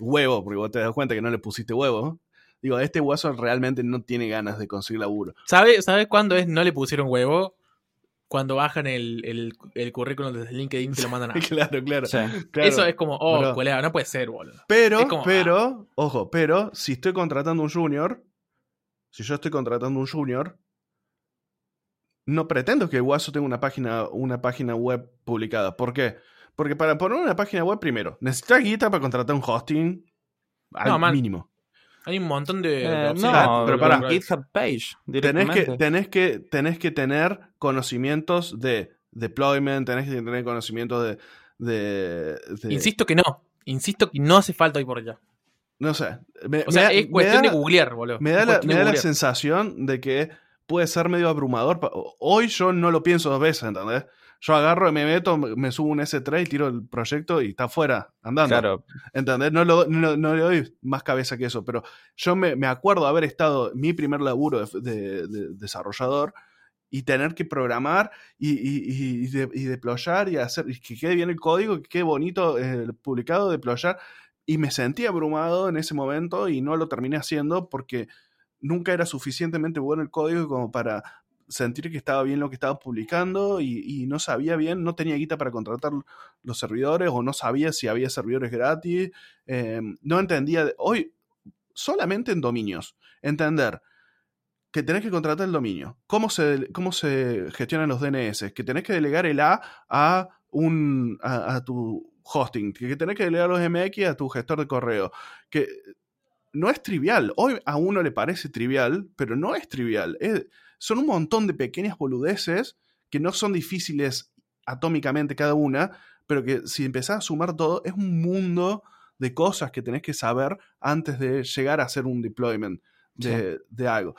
Speaker 2: huevo, porque vos te das cuenta que no le pusiste huevo. Digo, este guaso realmente no tiene ganas de conseguir laburo.
Speaker 1: ¿Sabe, ¿Sabe cuándo es no le pusieron huevo? Cuando bajan el, el, el currículum desde LinkedIn te lo mandan a.
Speaker 2: Claro, claro.
Speaker 3: Sí.
Speaker 2: claro.
Speaker 1: Eso es como, oh,
Speaker 2: Bro.
Speaker 1: colega, no puede ser, boludo.
Speaker 2: Pero,
Speaker 1: ah.
Speaker 2: pero, ojo, pero si estoy contratando un junior, si yo estoy contratando un junior, no pretendo que guaso tenga una página, una página web publicada. ¿Por qué? Porque para poner una página web, primero, necesitas guita para contratar un hosting al
Speaker 1: No,
Speaker 2: mínimo.
Speaker 1: Hay un montón de.
Speaker 3: Eh, no,
Speaker 2: Ah, pero pará.
Speaker 3: GitHub page
Speaker 2: Tenés que, tenés, que, tenés que tener conocimientos de deployment, tenés que tener conocimientos de... de- de-
Speaker 1: Insisto que no. Insisto que no hace falta hoy por allá.
Speaker 2: no sé. Me,
Speaker 1: O sea,
Speaker 2: me-
Speaker 1: es
Speaker 2: me
Speaker 1: cuestión
Speaker 2: da-
Speaker 1: de googlear, boludo.
Speaker 2: Me da, la, me da la sensación de que puede ser medio abrumador. Hoy yo no lo pienso dos veces, ¿entendés? Yo agarro, me meto, me subo un S3 y tiro el proyecto y está fuera, andando.
Speaker 3: Claro,
Speaker 2: ¿Entendés? No, lo- no- no le doy más cabeza que eso, pero yo me, me acuerdo haber estado mi primer laburo de, de- de desarrollador y tener que programar y, y, y, de- y deployar y hacer y que quede bien el código, que quede bonito eh, publicado, deployar. Y me sentí abrumado en ese momento y no lo terminé haciendo porque nunca era suficientemente bueno el código como para sentir que estaba bien lo que estaba publicando y, no sabía bien, no tenía guita para contratar los servidores o no sabía si había servidores gratis, eh, no entendía, hoy solamente en dominios, entender que tenés que contratar el dominio, cómo se, cómo se gestionan los DNS, que tenés que delegar el A a, un, a, a tu hosting, que tenés que delegar los MX a tu gestor de correo, que no es trivial, hoy a uno le parece trivial, pero no es trivial, es- son un montón de pequeñas boludeces que no son difíciles atómicamente cada una, pero que si empezás a sumar todo, es un mundo de cosas que tenés que saber antes de llegar a hacer un deployment de, de algo.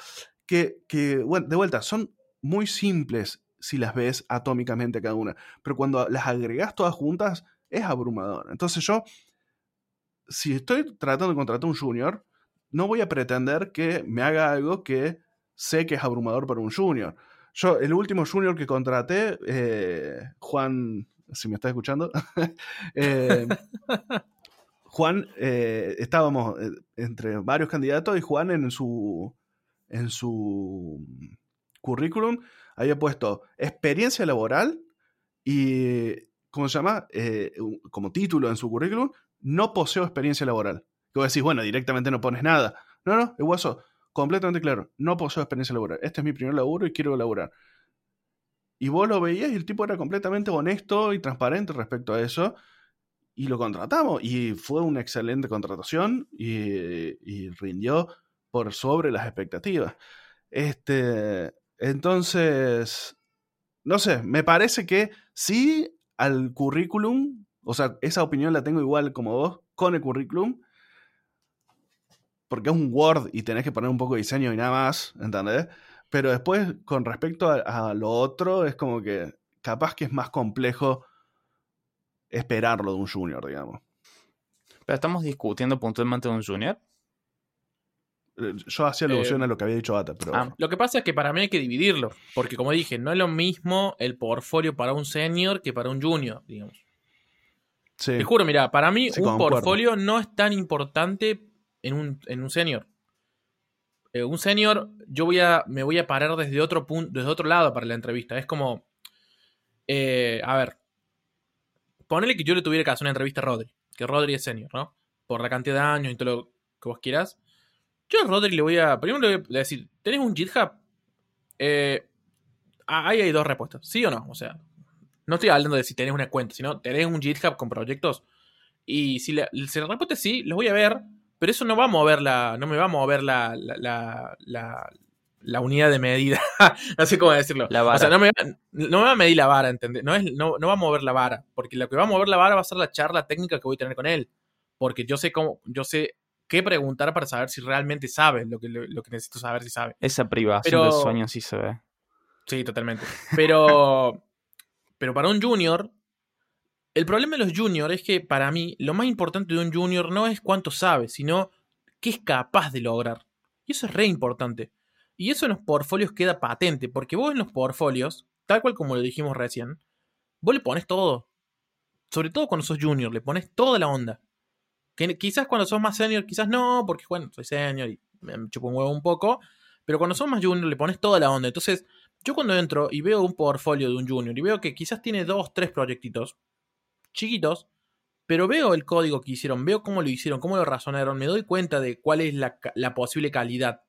Speaker 2: Que, que, bueno, de vuelta, son muy simples si las ves atómicamente cada una, pero cuando las agregás todas juntas, es abrumador. Entonces yo, si estoy tratando de contratar un junior, no voy a pretender que me haga algo que sé que es abrumador para un junior. Yo, el último junior que contraté, eh, Juan, si me está escuchando, eh, Juan, eh, estábamos entre varios candidatos y Juan en su, en su currículum había puesto experiencia laboral y, ¿cómo se llama? Como título en su currículum, no poseo experiencia laboral. Que vos decís, bueno, directamente no pones nada. No, no, el guaso, completamente claro, no poseo experiencia laboral. Este es mi primer laburo y quiero laburar. Y vos lo veías y el tipo era completamente honesto y transparente respecto a eso. Y lo contratamos. Y fue una excelente contratación y, y rindió por sobre las expectativas. Este, entonces, no sé, me parece que sí al currículum, o sea, esa opinión la tengo igual como vos, con el currículum, porque es un Word y tenés que poner un poco de diseño y nada más, ¿entendés? Pero después, con respecto a, a lo otro, es como que capaz que es más complejo esperarlo de un junior, digamos.
Speaker 3: pero estamos discutiendo puntualmente de un junior.
Speaker 2: Eh, Yo hacía alusión
Speaker 1: Eh,
Speaker 2: a lo que había dicho Ata, pero...
Speaker 3: ah,
Speaker 1: Lo que pasa es que para mí hay que dividirlo, porque como dije, no es lo mismo el portfolio para un senior que para un junior, digamos.
Speaker 2: sí.
Speaker 1: Te juro, mira, para mí
Speaker 2: Sí,
Speaker 1: un portfolio no es tan importante en un, en un senior. Eh, un senior, yo voy a, me voy a parar desde otro punto, desde otro lado para la entrevista. Es como, eh, a ver, ponele que yo le tuviera que hacer una entrevista a Rodri, que Rodri es senior, ¿no? Por la cantidad de años y todo lo que vos quieras. Yo a Rodri le voy a, primero le voy a decir, ¿tenés un GitHub? Eh, ah, ahí hay dos respuestas, ¿sí o no? O sea, no estoy hablando de si tenés una cuenta, sino tenés un GitHub con proyectos. Y si, la, si la respuesta es sí, los voy a ver, pero eso no va a mover la, no me va a mover la, la, la, la- la unidad de medida. no sé cómo decirlo.
Speaker 3: La vara.
Speaker 1: O sea, no me, va- no me va a medir la vara, ¿entendés? No, es, no, no va a mover la vara, porque lo que va a mover la vara va a ser la charla técnica que voy a tener con él. Porque yo sé cómo, yo sé qué preguntar para saber si realmente sabe lo que, lo, que necesito saber si sabe.
Speaker 3: Esa privación
Speaker 1: Pero-
Speaker 3: del sueño sí se ve.
Speaker 1: Sí, totalmente. Pero, pero para un junior, el problema de los juniors es que para mí lo más importante de un junior no es cuánto sabe, sino qué es capaz de lograr. Y eso es re importante. Y eso en los portfolios queda patente, porque vos en los portfolios, tal cual como lo dijimos recién, vos le pones todo. Sobre todo cuando sos junior, le pones toda la onda. Que quizás cuando sos más senior, quizás no, porque bueno, soy senior y me chupo un huevo un poco. Pero cuando sos más junior, le pones toda la onda. Entonces, yo cuando entro y veo un portfolio de un junior y veo que quizás tiene dos, tres proyectitos chiquitos, pero veo el código que hicieron, veo cómo lo hicieron, cómo lo razonaron, me doy cuenta de cuál es la, ca- la posible calidad.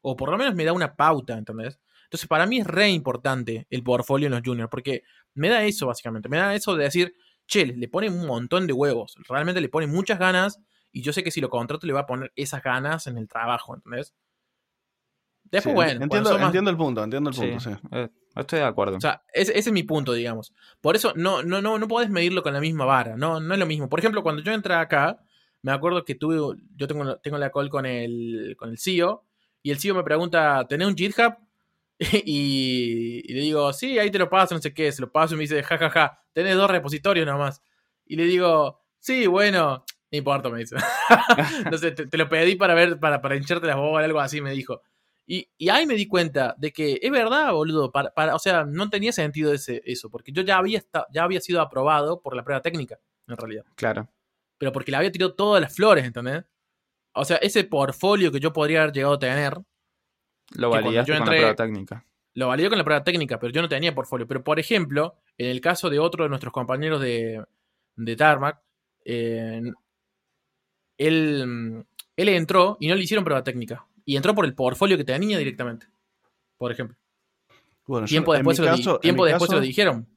Speaker 1: O por lo menos me da una pauta, ¿entendés? Entonces, para mí es re importante el portfolio en los juniors, porque me da eso, básicamente. Me da eso de decir, che, le pone un montón de huevos. Realmente le pone muchas ganas. Y yo sé que si lo contrato le va a poner esas ganas en el trabajo, ¿entendés? Después,
Speaker 2: Sí,
Speaker 1: bueno,
Speaker 2: entiendo,
Speaker 1: sos más-
Speaker 2: entiendo el punto, entiendo el
Speaker 3: Sí,
Speaker 2: punto, sí.
Speaker 3: eh, estoy de acuerdo.
Speaker 1: o sea, ese, es mi punto, digamos. Por eso no, no, no, no podés medirlo con la misma vara. No, no es lo mismo. Por ejemplo, cuando yo entré acá, me acuerdo que tuve. Yo tengo, tengo la call con el, con el CEO. Y el CEO me pregunta: ¿Tenés un GitHub? Y, y le digo, sí, ahí te lo paso, no sé qué, se lo paso y me dice, jajaja, ja, ja, tenés dos repositorios nomás. Y le digo, sí, bueno, no importa, me dice. no sé, te, te, lo pedí para ver, para, para hincharte las bobas, algo así, me dijo. Y, y, ahí me di cuenta de que es verdad, boludo. Para, para, o sea, no tenía sentido ese, eso, porque yo ya había, esta, ya había sido aprobado por la prueba técnica, en realidad.
Speaker 3: Claro.
Speaker 1: Pero porque le había tirado todas las flores, ¿entendés? O sea, ese portfolio que yo podría haber llegado a tener.
Speaker 3: Lo validaste con la prueba técnica.
Speaker 1: Lo validé con la prueba técnica, pero yo no tenía portfolio. Pero, por ejemplo, en el caso de otro de nuestros compañeros de, de Tarmac, eh, él, él entró y no le hicieron prueba técnica. Y entró por el portfolio que tenía directamente. Por ejemplo.
Speaker 2: Bueno,
Speaker 1: tiempo
Speaker 2: yo,
Speaker 1: después, se,
Speaker 2: caso,
Speaker 1: lo, tiempo después
Speaker 2: caso,
Speaker 1: se lo dijeron.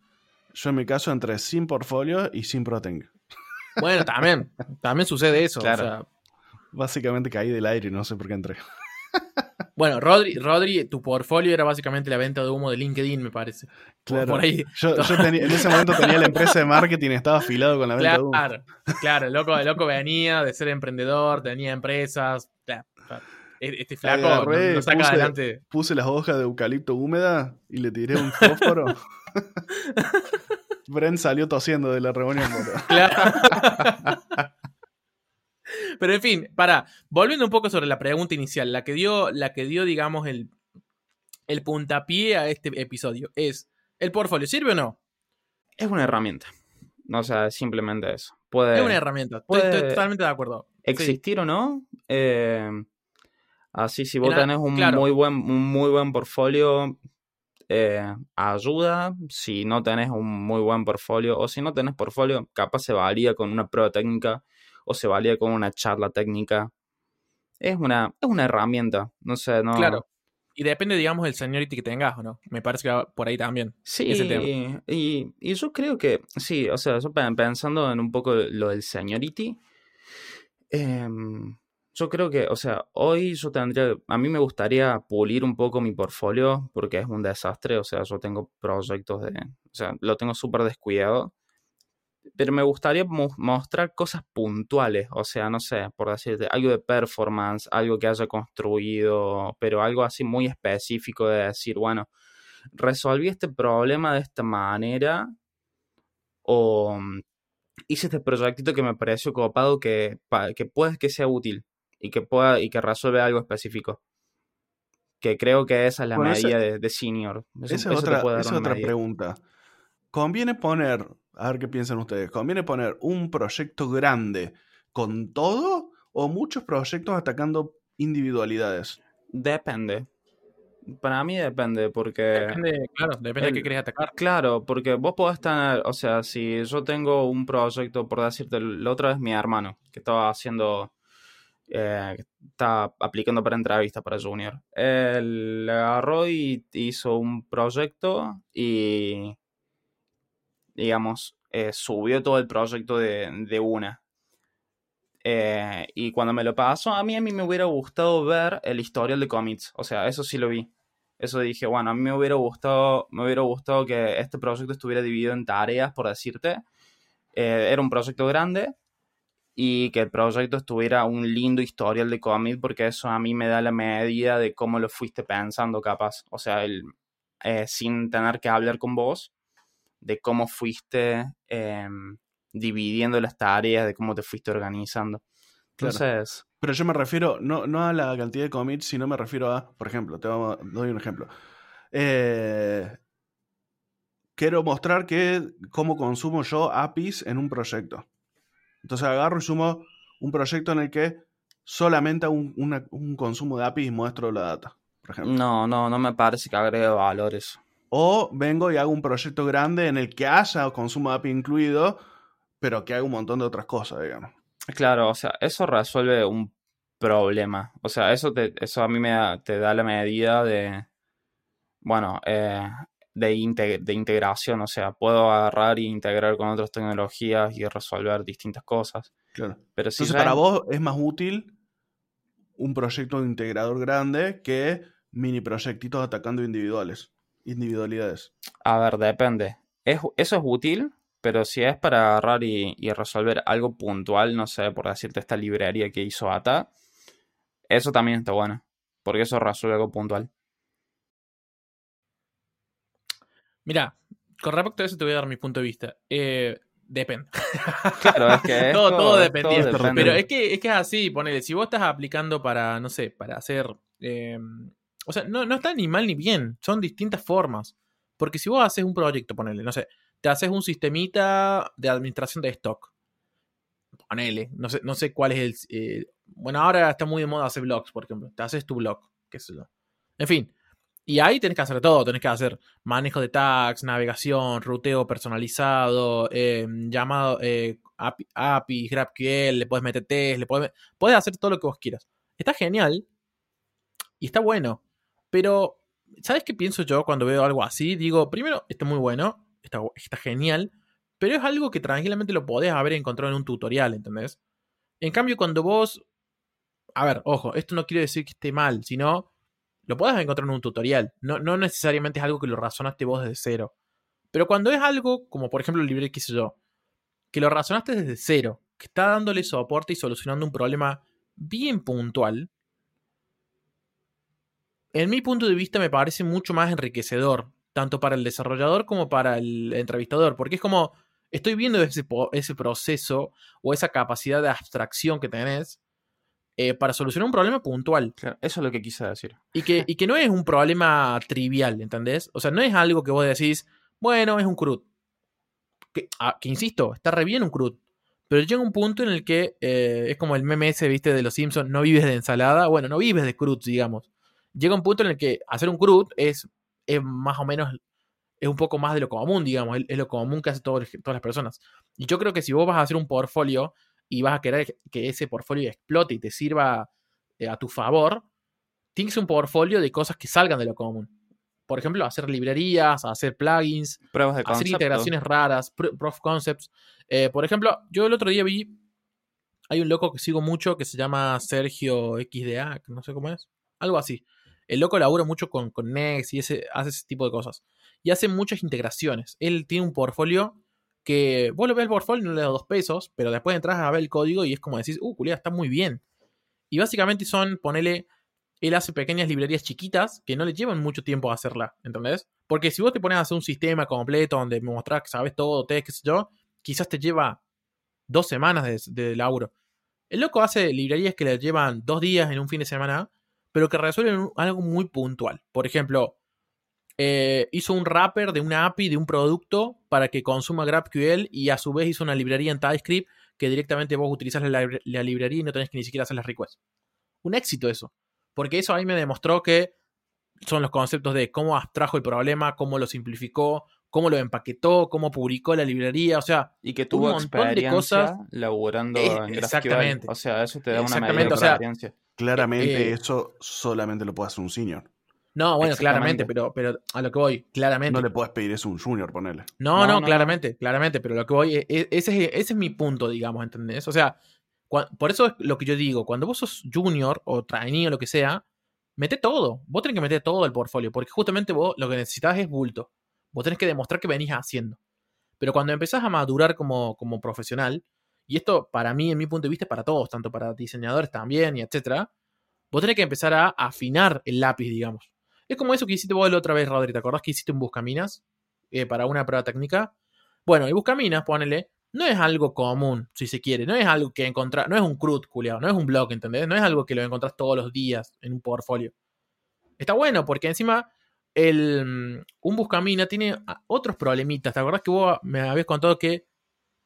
Speaker 2: Yo en mi caso entré sin portfolio y sin ProTeng.
Speaker 1: Bueno, también. también sucede eso.
Speaker 3: Claro.
Speaker 1: O sea,
Speaker 2: Básicamente caí del aire y no sé por qué entré.
Speaker 1: Bueno, Rodri, Rodri, tu portfolio era básicamente la venta de humo de LinkedIn, me parece.
Speaker 2: Claro.
Speaker 1: Por ahí.
Speaker 2: Yo, yo tenía, en ese momento tenía la empresa de marketing, estaba afilado con la venta
Speaker 1: claro,
Speaker 2: de humo.
Speaker 1: Claro, claro, el loco, el loco venía de ser emprendedor, tenía empresas. Este flaco
Speaker 2: Agarré,
Speaker 1: no, no saca
Speaker 2: puse,
Speaker 1: adelante.
Speaker 2: Puse las hojas de eucalipto húmeda y le tiré un fósforo. Bren salió tosiendo de la reunión.
Speaker 1: Claro. Pero en fin, para, volviendo un poco sobre la pregunta inicial, la que dio, la que dio, digamos, el, el puntapié a este episodio es, ¿el portfolio sirve o no?
Speaker 3: Es una herramienta. O sea, simplemente eso. Puede,
Speaker 1: es una herramienta. Estoy, estoy, totalmente de acuerdo.
Speaker 3: Existir
Speaker 1: sí.
Speaker 3: o no. Eh, así, si vos
Speaker 1: Era,
Speaker 3: tenés un
Speaker 1: claro.
Speaker 3: muy buen, un muy buen portfolio, eh, ayuda. Si no tenés un muy buen portfolio, o si no tenés portfolio, capaz se valía con una prueba técnica o se valía con una charla técnica. Es una, es una herramienta. No sé, no.
Speaker 1: Claro. Y depende, digamos, del seniority que tengas o no. Me parece que va por ahí también.
Speaker 3: Sí, y, y, yo creo que, sí, o sea, yo pensando en un poco lo del seniority, eh, yo creo que, o sea, hoy yo tendría, a mí me gustaría pulir un poco mi portfolio porque es un desastre, o sea, yo tengo proyectos de, o sea, lo tengo súper descuidado, pero me gustaría mo mostrar cosas puntuales, o sea, no sé, por decirte, algo de performance, algo que haya construido, pero algo así muy específico de decir, bueno, resolví este problema de esta manera o mm, hice este proyectito que me pareció copado que, que puede que sea útil y que pueda y que resuelve algo específico. Que creo que esa es la bueno, medida ese, de, de, senior.
Speaker 2: Eso, esa es otra, esa es otra pregunta. ¿Conviene poner, a ver qué piensan ustedes, ¿conviene poner un proyecto grande con todo o muchos proyectos atacando individualidades?
Speaker 3: Depende. Para mí depende, porque...
Speaker 1: Depende, claro, depende el, de qué querés atacar.
Speaker 3: Claro, porque vos podés tener, o sea, si yo tengo un proyecto, por decirte, la otra vez mi hermano, que estaba haciendo, eh, está aplicando para entrevista para Junior. Él agarró y hizo un proyecto y digamos, eh, subió todo el proyecto de, de una. Eh, y cuando me lo pasó, a mí, a mí me hubiera gustado ver el historial de commits. O sea, eso sí lo vi. Eso dije, bueno, a mí me hubiera gustado, me hubiera gustado que este proyecto estuviera dividido en tareas, por decirte. Eh, era un proyecto grande y que el proyecto estuviera un lindo historial de commit, porque eso a mí me da la medida de cómo lo fuiste pensando, capaz. O sea, el, sin tener que hablar con vos, de cómo fuiste eh, dividiendo las tareas, de cómo te fuiste organizando. Entonces...
Speaker 2: Claro. Pero yo me refiero no, no, a la cantidad de commits, sino me refiero a, por ejemplo, te doy un ejemplo. Eh, quiero mostrar que cómo consumo yo APIs en un proyecto. Entonces agarro y sumo un proyecto en el que solamente un, una, un consumo de APIs muestro la data, por ejemplo.
Speaker 3: No, no, no me parece que agregue valores.
Speaker 2: O vengo y hago un proyecto grande en el que haya consumo de API incluido, pero que haga un montón de otras cosas, digamos.
Speaker 3: Claro, o sea, eso resuelve un problema. O sea, eso, te, eso a mí me da, te da la medida de, bueno, eh, de, integ de integración. O sea, puedo agarrar e integrar con otras tecnologías y resolver distintas cosas.
Speaker 2: Claro.
Speaker 3: Pero si
Speaker 2: Entonces, para vos es más útil un proyecto integrador grande que mini proyectitos atacando individuales individualidades?
Speaker 3: A ver, depende. Es, eso es útil, pero si es para agarrar y, y, resolver algo puntual, no sé, por decirte esta librería que hizo ATA, eso también está bueno, porque eso resuelve algo puntual.
Speaker 1: Mira, con respecto a eso te voy a dar mi punto de vista. Eh, depende.
Speaker 3: Claro, es que
Speaker 1: todo, todo
Speaker 3: depende.
Speaker 1: Pero es que, es que es así, ponele, si vos estás aplicando para, no sé, para hacer... eh, o sea, no, no está ni mal ni bien, son distintas formas. Porque si vos haces un proyecto, ponele, no sé, te haces un sistemita de administración de stock. Ponele, no sé, no sé cuál es el... eh, bueno, ahora está muy de moda hacer blogs, por ejemplo. Te haces tu blog, qué sé yo. En fin. Y ahí tenés que hacer todo, tenés que hacer manejo de tags, navegación, ruteo personalizado, eh, llamado eh, API, APIs, GraphQL, le puedes meter test, le puedes, puedes hacer todo lo que vos quieras. Está genial y está bueno, pero ¿sabes qué pienso yo cuando veo algo así? Digo, primero, está muy bueno, está, está genial, pero es algo que tranquilamente lo podés haber encontrado en un tutorial, ¿entendés? En cambio, cuando vos... A ver, ojo, esto no quiere decir que esté mal, sino lo puedes encontrar en un tutorial. No, no necesariamente es algo que lo razonaste vos desde cero. Pero cuando es algo, como por ejemplo el libre que sé yo, que lo razonaste desde cero, que está dándole soporte y solucionando un problema bien puntual, en mi punto de vista me parece mucho más enriquecedor, tanto para el desarrollador como para el entrevistador, porque es como, estoy viendo ese, ese proceso o esa capacidad de abstracción que tenés eh, para solucionar un problema puntual.
Speaker 3: Claro, eso es lo que quise decir.
Speaker 1: Y que, y que no es un problema trivial, ¿entendés? O sea, no es algo que vos decís, bueno, es un CRUD. Que, ah, que insisto, está re bien un CRUD. Pero llega un punto en el que eh, es como el meme ese, viste, de los Simpsons, no vives de ensalada. Bueno, no vives de CRUD, digamos. Llega un punto en el que hacer un CRUD es, es más o menos, es un poco más de lo común, digamos. Es, es lo común que hacen todas las personas. Y yo creo que si vos vas a hacer un portfolio y vas a querer que ese portfolio explote y te sirva eh, a tu favor, tienes un portfolio de cosas que salgan de lo común. Por ejemplo, hacer librerías, hacer plugins,
Speaker 3: Pruebas de
Speaker 1: hacer
Speaker 3: concepto.
Speaker 1: integraciones raras, pr- proof concepts. Eh, por ejemplo, yo el otro día vi, hay un loco que sigo mucho que se llama Sergio XDA, que no sé cómo es, algo así. El loco labura mucho con, con Next y ese, hace ese tipo de cosas. Y hace muchas integraciones. Él tiene un portfolio que vos lo ves el portfolio le das dos pesos, pero después entras a ver el código y es como decís, uh, culiá, está muy bien. Y básicamente son, ponele, él hace pequeñas librerías chiquitas que no le llevan mucho tiempo a hacerla, ¿entendés? Porque si vos te pones a hacer un sistema completo donde me mostrás que sabes todo, test, qué sé yo, quizás te lleva dos semanas de, de laburo. El loco hace librerías que le llevan dos días en un fin de semana, pero que resuelven algo muy puntual. Por ejemplo, eh, hizo un wrapper de una API de un producto para que consuma GraphQL y a su vez hizo una librería en TypeScript que directamente vos utilizás la, la librería y no tenés que ni siquiera hacer las requests. Un éxito eso. Porque eso ahí me demostró que son los conceptos de cómo abstrajo el problema, cómo lo simplificó, cómo lo empaquetó, cómo publicó la librería. O sea,
Speaker 3: Y que tuvo
Speaker 1: montón de
Speaker 3: experiencia
Speaker 1: cosas.
Speaker 3: laburando
Speaker 1: Eh,
Speaker 3: en GraphQL.
Speaker 1: exactamente.
Speaker 3: O sea, eso te da una
Speaker 1: Exactamente,
Speaker 3: medida de
Speaker 1: o sea,
Speaker 3: experiencia.
Speaker 2: Claramente
Speaker 1: Eh,
Speaker 2: eso solamente lo puede hacer un senior.
Speaker 1: No, bueno, claramente, pero, pero a lo que voy, claramente.
Speaker 2: No le puedes pedir eso a un junior, ponele.
Speaker 1: No,
Speaker 3: No,
Speaker 1: no,
Speaker 3: no, no.
Speaker 1: claramente, claramente, pero lo que voy, e- e- ese es, ese es mi punto, digamos, ¿entendés? O sea, cua- por eso es lo que yo digo, cuando vos sos junior o trainee o lo que sea, mete todo, vos tenés que meter todo al portfolio, porque justamente vos lo que necesitas es bulto, vos tenés que demostrar que venís haciendo. Pero cuando empezás a madurar como, como profesional, y esto para mí, en mi punto de vista, es para todos, tanto para diseñadores también, y etcétera, vos tenés que empezar a afinar el lápiz, digamos. Es como eso que hiciste vos la otra vez, Rodri, ¿te acordás que hiciste un buscaminas eh, para una prueba técnica? Bueno, el buscaminas, ponele, no es algo común, si se quiere, no es algo que encontrar, no es un CRUD, culiao, no es un blog, ¿entendés? No es algo que lo encontrás todos los días en un portfolio. Está bueno, porque encima el, mm, un buscamina tiene ah, otros problemitas. ¿Te acordás que vos me habías contado que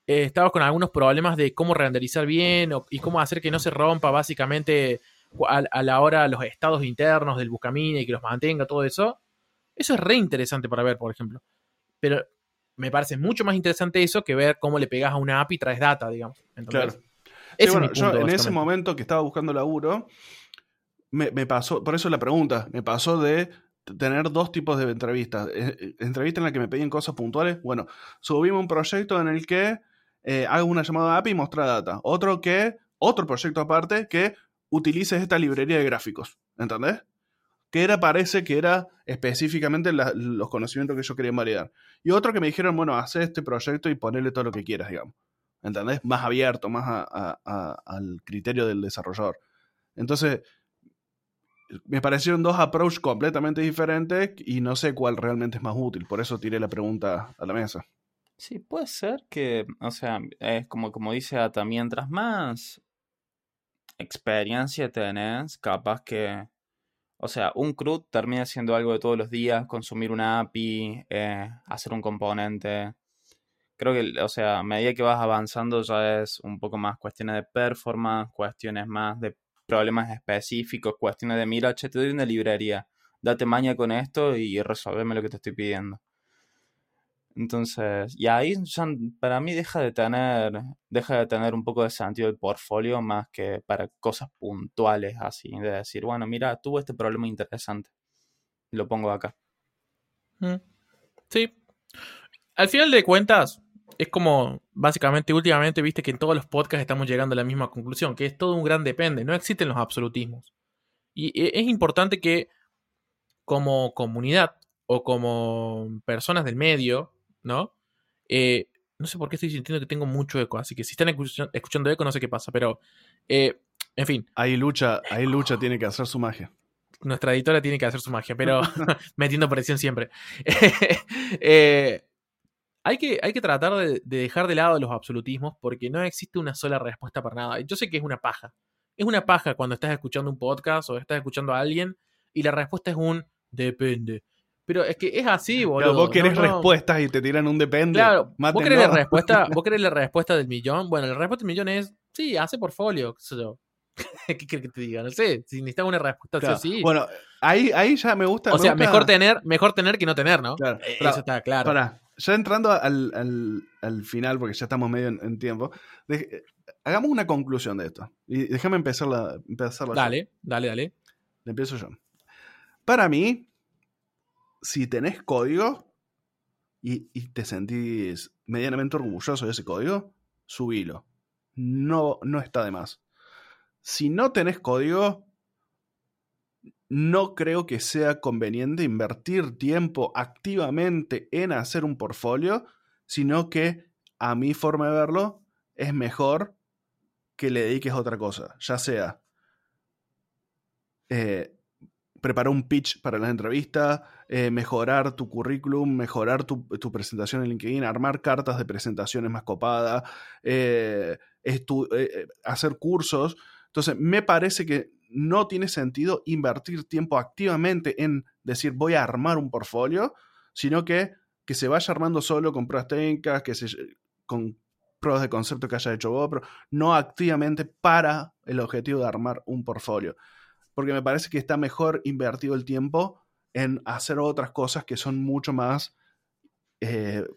Speaker 1: eh, estabas con algunos problemas de cómo renderizar bien o- y cómo hacer que no se rompa básicamente a, a la hora los estados internos del buscamina y que los mantenga, todo eso? Eso es re interesante para ver, por ejemplo. Pero me parece mucho más interesante eso que ver cómo le pegas a una API y traes data, digamos.
Speaker 2: Claro.
Speaker 1: Ese
Speaker 2: Sí,
Speaker 1: es
Speaker 2: yo en ese momento que estaba buscando laburo, me, me pasó, por eso la pregunta, me pasó de tener dos tipos de entrevistas. Eh, eh, Entrevista en la que me pedían cosas puntuales. Bueno, subimos un proyecto en el que eh, hago una llamada API y mostrar data. Otro que, otro proyecto aparte que utilices esta librería de gráficos. ¿Entendés? Que era, parece que era específicamente los conocimientos que yo quería validar. Y otro que me dijeron, bueno, haz este proyecto y ponele todo lo que quieras, digamos. ¿Entendés? Más abierto, más a- al criterio del desarrollador. Entonces, me parecieron dos approaches completamente diferentes y no sé cuál realmente es más útil. Por eso tiré la pregunta a la mesa.
Speaker 3: Sí, puede ser que, o sea, es como, como dice Ata, mientras más experiencia tenés, capaz que, o sea, un CRUD termina siendo algo de todos los días, consumir una API, eh, hacer un componente. Creo que, o sea, a medida que vas avanzando ya es un poco más cuestiones de performance, cuestiones más de problemas específicos, cuestiones de, mira, che, te doy una librería, date maña con esto y resolveme lo que te estoy pidiendo. Entonces, y ahí para mí deja de tener, deja de tener un poco de sentido el portfolio más que para cosas puntuales así, de decir, bueno, mira, tuvo este problema interesante. Lo pongo acá.
Speaker 1: Sí. Al final de cuentas, es como, básicamente, últimamente, viste que en todos los podcasts estamos llegando a la misma conclusión, que es todo un gran depende, no existen los absolutismos. Y e, es importante que como comunidad o como personas del medio, ¿no? Eh, no sé por qué estoy sintiendo que tengo mucho eco, así que si están escuchando eco no sé qué pasa, pero eh, en fin.
Speaker 2: Ahí lucha, ahí lucha tiene que hacer su magia.
Speaker 1: Nuestra editora tiene que hacer su magia, pero metiendo presión siempre. eh, hay que, hay que tratar de, dejar de lado los absolutismos porque no existe una sola respuesta para nada. Yo sé que es una paja. Es una paja cuando estás escuchando un podcast o estás escuchando a alguien y la respuesta es un depende. Pero es que es así, boludo.
Speaker 2: vos querés respuestas y te tiran un depende.
Speaker 1: Claro, ¿vos querés, la respuesta, vos querés la respuesta del millón. Bueno, la respuesta del millón es, sí, hace portfolio, qué sé yo. ¿Qué quieres que te diga? No sé, si necesitas una respuesta así.
Speaker 2: Bueno, ahí, ahí ya me gusta.
Speaker 1: O sea, mejor tener, mejor tener que no tener, ¿no? Claro. Eh, eso está claro.
Speaker 2: Para, ya entrando al, final, porque ya estamos medio en, tiempo, hagamos una conclusión de esto. Y déjame empezar la,
Speaker 1: Dale, dale, dale.
Speaker 2: Le empiezo yo. Para mí, si tenés código y, te sentís medianamente orgulloso de ese código, subilo. No, no está de más. Si no tenés código, no creo que sea conveniente invertir tiempo activamente en hacer un portfolio, sino que a mi forma de verlo es mejor que le dediques a otra cosa, ya sea eh, preparar un pitch para las entrevistas, eh, mejorar tu currículum, mejorar tu, presentación en LinkedIn, armar cartas de presentaciones más copadas, eh, hacer cursos. Entonces, me parece que no tiene sentido invertir tiempo activamente en decir voy a armar un portfolio, sino que, que se vaya armando solo con pruebas técnicas, que se, con pruebas de concepto que haya hecho vos, pero no activamente para el objetivo de armar un portfolio. Porque me parece que está mejor invertido el tiempo en hacer otras cosas que son mucho más eh,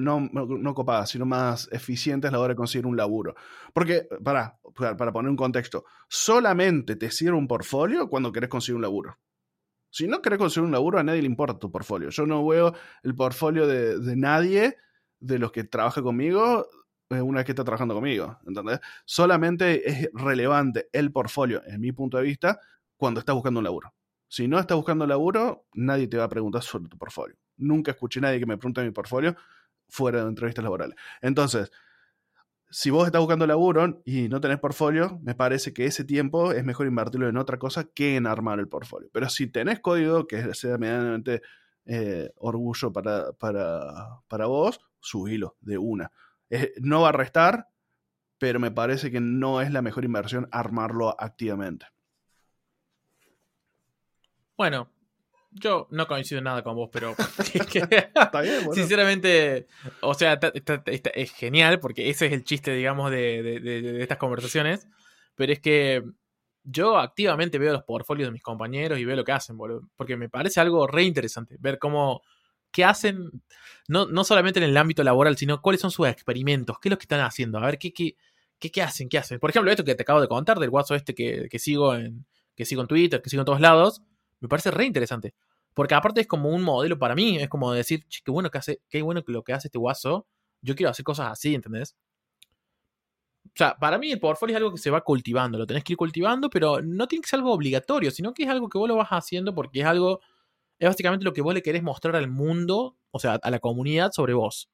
Speaker 2: no, copadas, sino más eficientes a la hora de conseguir un laburo. Porque, para, para poner un contexto, solamente te sirve un portfolio cuando querés conseguir un laburo. Si no querés conseguir un laburo, a nadie le importa tu portfolio. Yo no veo el portfolio de, nadie de los que trabaja conmigo una que está trabajando conmigo. ¿entendés? Solamente es relevante el portfolio, en mi punto de vista, cuando estás buscando un laburo. Si no estás buscando un laburo, nadie te va a preguntar sobre tu portfolio. Nunca escuché a nadie que me pregunte mi portfolio fuera de entrevistas laborales. Entonces, si vos estás buscando laburo y no tenés portfolio, me parece que ese tiempo es mejor invertirlo en otra cosa que en armar el portfolio. Pero si tenés código que sea medianamente eh, orgullo para, para, vos, subilo de una. No va a restar, pero me parece que no es la mejor inversión armarlo activamente.
Speaker 1: Bueno, yo no coincido en nada con vos, pero sinceramente, o sea, es genial porque ese es el chiste, digamos, de, estas conversaciones, pero es que yo activamente veo los portfolios de mis compañeros y veo lo que hacen, boludo, porque me parece algo re interesante ver cómo, qué hacen, no, no solamente en el ámbito laboral, sino cuáles son sus experimentos, qué es lo que están haciendo, a ver qué, qué, qué, hacen, qué hacen. Por ejemplo, esto que te acabo de contar del WhatsApp este que, que sigo en, que sigo en Twitter, que sigo en todos lados me parece re interesante. Porque aparte es como un modelo para mí, es como decir, qué bueno que hace, qué bueno lo que hace este guaso, yo quiero hacer cosas así, ¿entendés? O sea, para mí el portfolio es algo que se va cultivando, lo tenés que ir cultivando, pero no tiene que ser algo obligatorio, sino que es algo que vos lo vas haciendo porque es algo, es básicamente lo que vos le querés mostrar al mundo, o sea, a la comunidad sobre vos.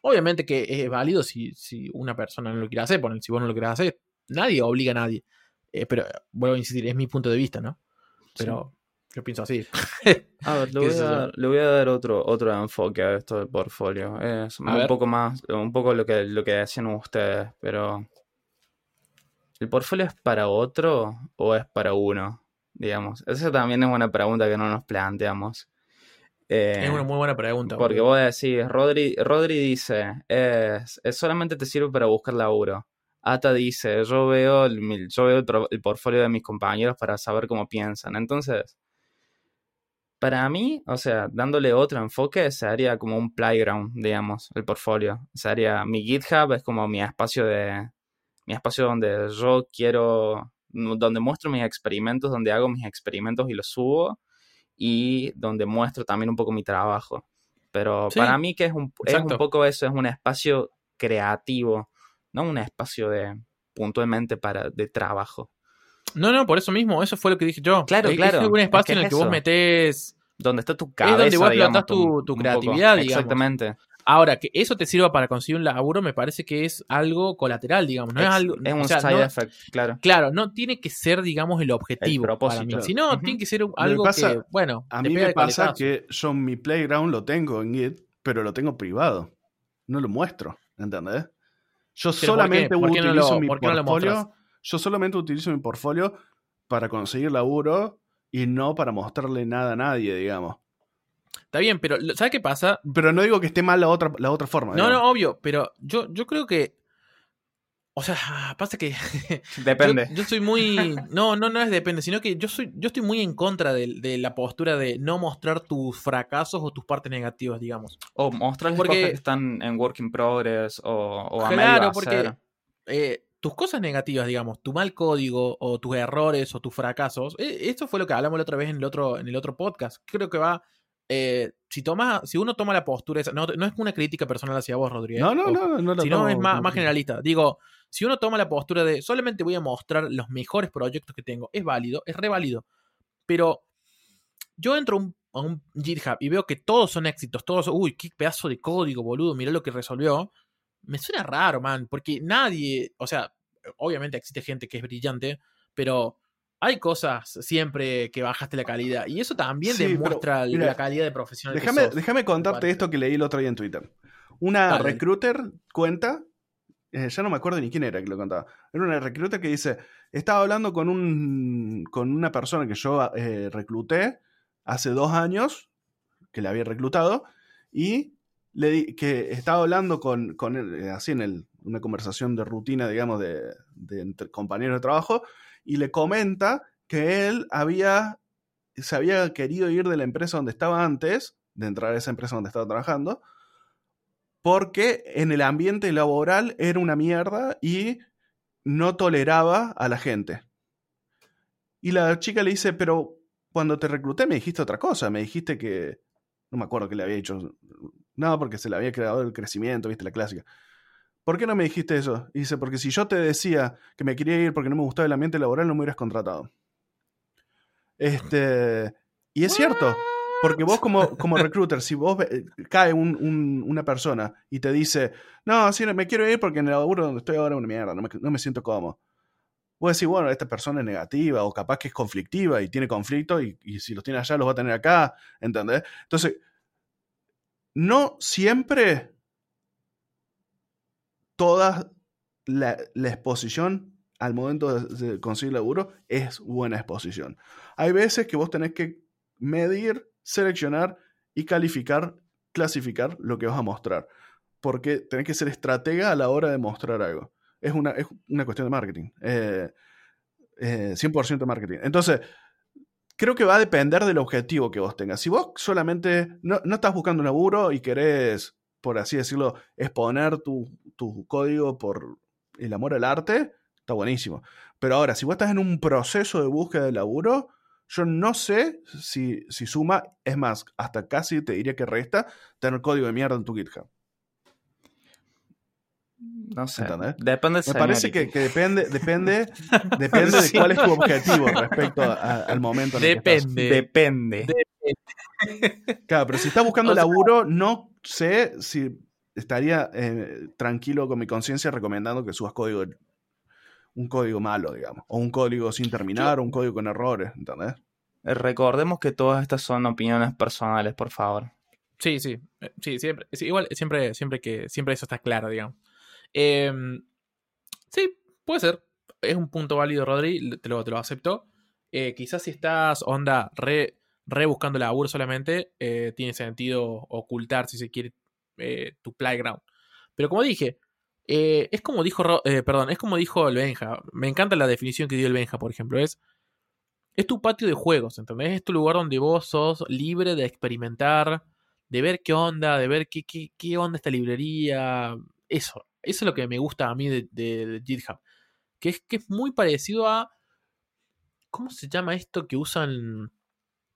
Speaker 1: Obviamente que es válido si, si una persona no lo quiere hacer, si vos no lo querés hacer, nadie obliga a nadie. Eh, pero vuelvo a insistir, es mi punto de vista, ¿no? Pero yo pienso así.
Speaker 3: A ver, le voy a, dar- le voy a dar otro, otro enfoque a esto del portfolio. Es un
Speaker 1: ver.
Speaker 3: poco más, un poco lo que, lo que decían ustedes, pero ¿el portfolio es para otro o es para uno? Digamos, esa también es una pregunta que no nos planteamos. Eh,
Speaker 1: es una muy buena pregunta.
Speaker 3: porque vos decís, Rodri, Rodri dice, es, es solamente te sirve para buscar laburo. Ata dice, yo veo el, yo veo el, el portfolio de mis compañeros para saber cómo piensan. Entonces, para mí, o sea, dándole otro enfoque, sería como un playground, digamos, el portfolio. Sería mi GitHub, es como mi espacio de, mi espacio donde yo quiero, donde muestro mis experimentos, donde hago mis experimentos y los subo y donde muestro también un poco mi trabajo. Pero
Speaker 1: Sí,
Speaker 3: para mí que es un, es un poco eso, es un espacio creativo, no un espacio de puntualmente para de trabajo,
Speaker 1: No, no, por eso mismo, eso fue lo que dije yo.
Speaker 3: Claro,
Speaker 1: Es-
Speaker 3: claro,
Speaker 1: Es un
Speaker 3: es
Speaker 1: espacio
Speaker 3: que
Speaker 1: en el
Speaker 3: es
Speaker 1: que vos metés.
Speaker 3: donde está tu
Speaker 1: donde
Speaker 3: cabeza,
Speaker 1: vos
Speaker 3: digamos,
Speaker 1: tu- tu
Speaker 3: poco.
Speaker 1: creatividad, digamos.
Speaker 3: Exactamente.
Speaker 1: Ahora, que eso te sirva para conseguir un laburo, me parece que es algo colateral, digamos. No es,
Speaker 3: es,
Speaker 1: algo.
Speaker 3: es un
Speaker 1: o sea,
Speaker 3: side
Speaker 1: no-
Speaker 3: effect, claro.
Speaker 1: Claro, no tiene que ser, digamos, el objetivo.
Speaker 3: El propósito.
Speaker 1: Para mí. Sino,
Speaker 3: Ujú.
Speaker 1: tiene que ser algo
Speaker 2: pasa-
Speaker 1: que, bueno,
Speaker 2: A mí me pasa que yo mi playground lo tengo en Git, pero lo tengo privado. No lo muestro, ¿entendés? Yo
Speaker 1: ¿por qué?
Speaker 2: solamente
Speaker 1: ¿Por qué no
Speaker 2: utilizo
Speaker 1: lo-
Speaker 2: mi
Speaker 1: por qué no lo
Speaker 2: portfolio. yo solamente utilizo mi portfolio para conseguir laburo y no para mostrarle nada a nadie, digamos.
Speaker 1: Está bien, pero ¿sabes qué pasa?
Speaker 2: Pero no digo que esté mal la otra, la otra forma.
Speaker 1: No,
Speaker 2: digamos.
Speaker 1: no, obvio, pero yo, yo creo que. O sea, pasa que.
Speaker 3: Depende.
Speaker 1: Yo, yo soy muy. No, no, no es depende, sino que yo soy, yo estoy muy en contra de, de la postura de no mostrar tus fracasos o tus partes negativas, digamos.
Speaker 3: O mostrarles
Speaker 1: Porque-
Speaker 3: cosas que están en work in progress o, o a medio
Speaker 1: claro, porque eh, tus cosas negativas, digamos, tu mal código o tus errores o tus fracasos, eh, esto fue lo que hablamos la otra vez en el otro, en el otro podcast. Creo que va. Eh, si toma, si uno toma la postura esa, no, no es una crítica personal hacia vos, Rodríguez.
Speaker 2: No, no,
Speaker 1: ojo.
Speaker 2: no, no, lo
Speaker 1: Si no, es más, más generalista. Digo, si uno toma la postura de solamente voy a mostrar los mejores proyectos que tengo, es válido, es re válido. Pero yo entro a un, a un GitHub y veo que todos son éxitos, todos, son, uy, qué pedazo de código, boludo, mirá lo que resolvió. Me suena raro, man, porque nadie, o sea, obviamente existe gente que es brillante, pero hay cosas siempre que bajaste la calidad y eso también
Speaker 2: Sí, pero,
Speaker 1: demuestra
Speaker 2: mira,
Speaker 1: la calidad de profesional
Speaker 2: Déjame, déjame contarte esto que leí el otro día en Twitter. Una
Speaker 1: Dale.
Speaker 2: recruiter cuenta, eh, ya no me acuerdo ni quién era que lo contaba. Era una recruiter que dice, estaba hablando con, un, con una persona que yo eh, recluté hace dos años, que la había reclutado, y le di- que estaba hablando con, con él, eh, así en el- una conversación de rutina, digamos, de, de entre compañeros de trabajo, y le comenta que él había se había querido ir de la empresa donde estaba antes, de entrar a esa empresa donde estaba trabajando, porque en el ambiente laboral era una mierda y no toleraba a la gente. Y la chica le dice, pero cuando te recluté me dijiste otra cosa, me dijiste que... No me acuerdo que le había dicho. No, porque se le había creado el crecimiento, viste, la clásica. ¿Por qué no me dijiste eso? Y dice, porque si yo te decía que me quería ir porque no me gustaba el ambiente laboral, no me hubieras contratado. Este, y es cierto, porque vos como, como recruiter, si vos ve- cae un- un- una persona y te dice, no, sí, me quiero ir porque en el laburo donde estoy ahora es una mierda, no me, no me siento cómodo. Vos decís, bueno, esta persona es negativa o capaz que es conflictiva y tiene conflicto y, y si los tiene allá los va a tener acá, ¿entendés? Entonces, no siempre toda la, exposición al momento de, de conseguir laburo es buena exposición. Hay veces que vos tenés que medir, seleccionar y calificar, clasificar lo que vas a mostrar. Porque tenés que ser estratega a la hora de mostrar algo. Es una, es una cuestión de marketing. Eh, eh, 100% marketing. Entonces, creo que va a depender del objetivo que vos tengas. Si vos solamente no, no estás buscando un laburo y querés, por así decirlo, exponer tu, tu código por el amor al arte, está buenísimo. Pero ahora, si vos estás en un proceso de búsqueda de laburo, yo no sé si, si suma, es más, hasta casi te diría que resta tener código de mierda en tu GitHub.
Speaker 3: No sé.
Speaker 2: ¿Entendés?
Speaker 3: Depende del
Speaker 2: Me parece que, que depende, depende, depende de cuál es tu objetivo respecto a- al momento en el que estás.
Speaker 1: Depende.
Speaker 3: Depende.
Speaker 2: Claro, pero si estás buscando
Speaker 1: O sea-
Speaker 2: laburo, no sé si estaría eh, tranquilo con mi conciencia recomendando que subas código un código malo, digamos, o un código sin terminar, o un código con errores, ¿entendés?
Speaker 3: Eh, Recordemos que todas estas son opiniones personales, por favor.
Speaker 1: Sí, sí. eh, Sí, siempre. sí, igual, siempre, siempre que. Siempre eso está claro, digamos. Em, sí, puede ser. Es un punto válido, Rodri. Te lo, te lo acepto. Eh, quizás si estás onda re, re buscando laburo solamente, eh, tiene sentido ocultar, si se quiere, eh, tu playground. Pero como dije, eh, es como dijo, eh, perdón, es como dijo el Benja. Me encanta la definición que dio el Benja, por ejemplo. Es, es tu patio de juegos, ¿entendés? Es tu lugar donde vos sos libre de experimentar, de ver qué onda, de ver qué, qué, qué onda esta librería. Eso, eso es lo que me gusta a mí de GitHub. Que es que es muy parecido a. ¿Cómo se llama esto que usan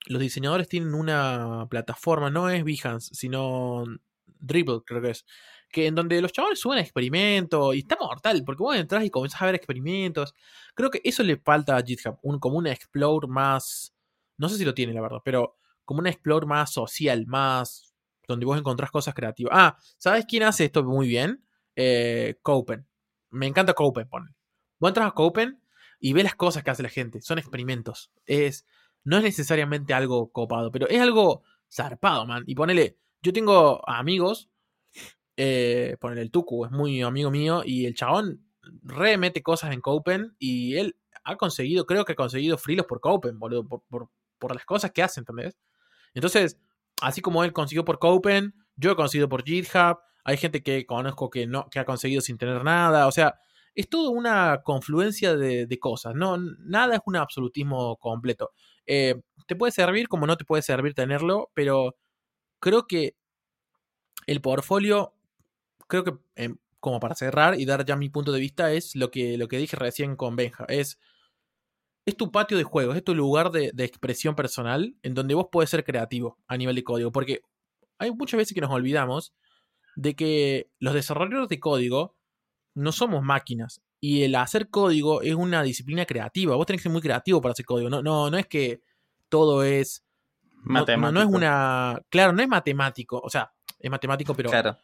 Speaker 1: los diseñadores? Tienen una plataforma, no es Behance, sino Dribble, creo que es. Que en donde los chavales suben experimentos y está mortal, porque vos entras y comenzás a ver experimentos. Creo que eso le falta a GitHub, un, como un explore más. No sé si lo tiene, la verdad, pero como un explore más social, más. donde vos encontrás cosas creativas. Ah, ¿sabes quién hace esto muy bien? Eh, Copen. Me encanta Copen, ponle. Vos entras a Copen y ves las cosas que hace la gente. Son experimentos. Es, no es necesariamente algo copado, pero es algo zarpado, man. Y ponele, yo tengo amigos, eh, ponele el Tuku, es muy amigo mío, y el chabón remete cosas en Copen y él ha conseguido, creo que ha conseguido frilos por Copen, boludo, por, por, por las cosas que hace, ¿entendés? Entonces, así como él consiguió por Copen, yo he conseguido por GitHub, hay gente que conozco que, no, que ha conseguido sin tener nada, o sea, es toda una confluencia de, de cosas, no, nada es un absolutismo completo. Eh, te puede servir como no te puede servir tenerlo, pero creo que el portfolio, creo que eh, como para cerrar y dar ya mi punto de vista, es lo que, lo que dije recién con Benja, es, es tu patio de juegos, es tu lugar de, de expresión personal en donde vos puedes ser creativo a nivel de código, porque hay muchas veces que nos olvidamos de que los desarrolladores de código no somos máquinas. Y el hacer código es una disciplina creativa. Vos tenés que ser muy creativo para hacer código. No, no, no es que todo es. No, no,
Speaker 3: Matemático.
Speaker 1: no es una. Claro, no es matemático. O sea, es matemático, pero
Speaker 3: Claro.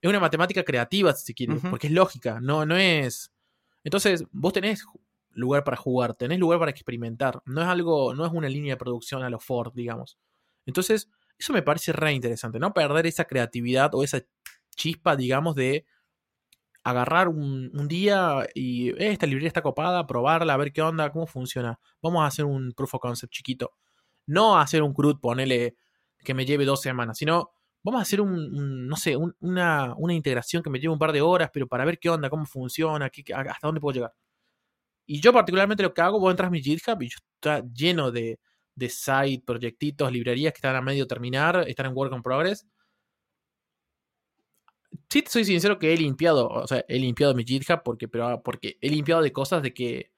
Speaker 1: es una matemática creativa, si se quiere. Porque es lógica. No, no es. Entonces, vos tenés lugar para jugar, tenés lugar para experimentar. No es algo. No es una línea de producción a lo Ford, digamos. Entonces, eso me parece re interesante. No perder esa creatividad o esa chispa, digamos, de agarrar un, día y eh, esta librería está copada, probarla, a ver qué onda, cómo funciona. Vamos a hacer un proof of concept chiquito. No hacer un CRUD, ponele que me lleve dos semanas, sino vamos a hacer un, no sé, un- una, una integración que me lleve un par de horas, pero para ver qué onda, cómo funciona, qué- hasta dónde puedo llegar. Y yo particularmente lo que hago, vos entras a mi GitHub y está lleno de, de site, proyectitos, librerías que están a medio terminar, están en work in progress. Sí, te soy sincero que he limpiado, o sea, he limpiado mi GitHub porque, pero, porque he limpiado de cosas de que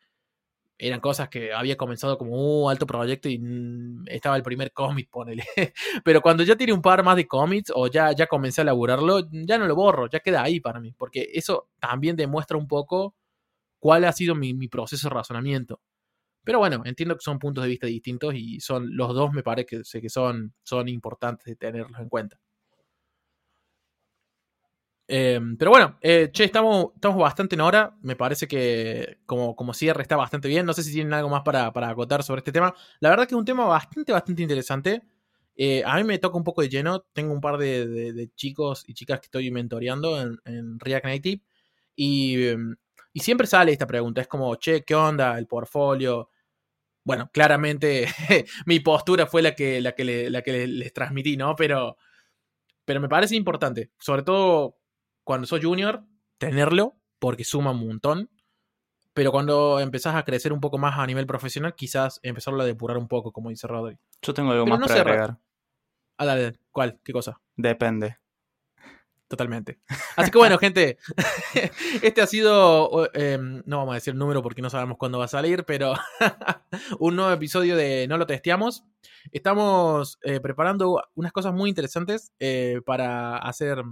Speaker 1: eran cosas que había comenzado como un alto proyecto y mm, estaba el primer commit, ponele. Pero cuando ya tiene un par más de commits o ya, ya comencé a laburarlo, ya no lo borro, ya queda ahí para mí, porque eso también demuestra un poco cuál ha sido mi, proceso de razonamiento. Pero bueno, entiendo que son puntos de vista distintos y son los dos me parece que, que son, son importantes de tenerlos en cuenta. Eh, pero bueno, eh, che, estamos, estamos bastante en hora. Me parece que como, como cierre está bastante bien. No sé si tienen algo más para, para acotar sobre este tema. La verdad que es un tema bastante, bastante interesante. Eh, a mí me toca un poco de lleno. Tengo un par de, chicos y chicas que estoy mentoreando en, en React Native. Y, eh, y siempre sale esta pregunta. Es como, che, ¿qué onda? El portfolio. Bueno, claramente mi postura fue la que, la que, la que le- les transmití, ¿no? Pero, pero me parece importante. Sobre todo cuando sos junior, tenerlo, porque suma un montón. Pero cuando empezás a crecer un poco más a nivel profesional, quizás empezarlo a depurar un poco, como dice Rodri.
Speaker 3: Yo tengo algo
Speaker 1: Pero
Speaker 3: más
Speaker 1: no
Speaker 3: para agregar.
Speaker 1: Ah, dale. ¿cuál? ¿Qué cosa?
Speaker 3: Depende.
Speaker 1: Totalmente. Así que bueno, gente, este ha sido, eh, no vamos a decir número porque no sabemos cuándo va a salir, pero un nuevo episodio de No lo testeamos. Estamos eh, preparando unas cosas muy interesantes eh, para hacer,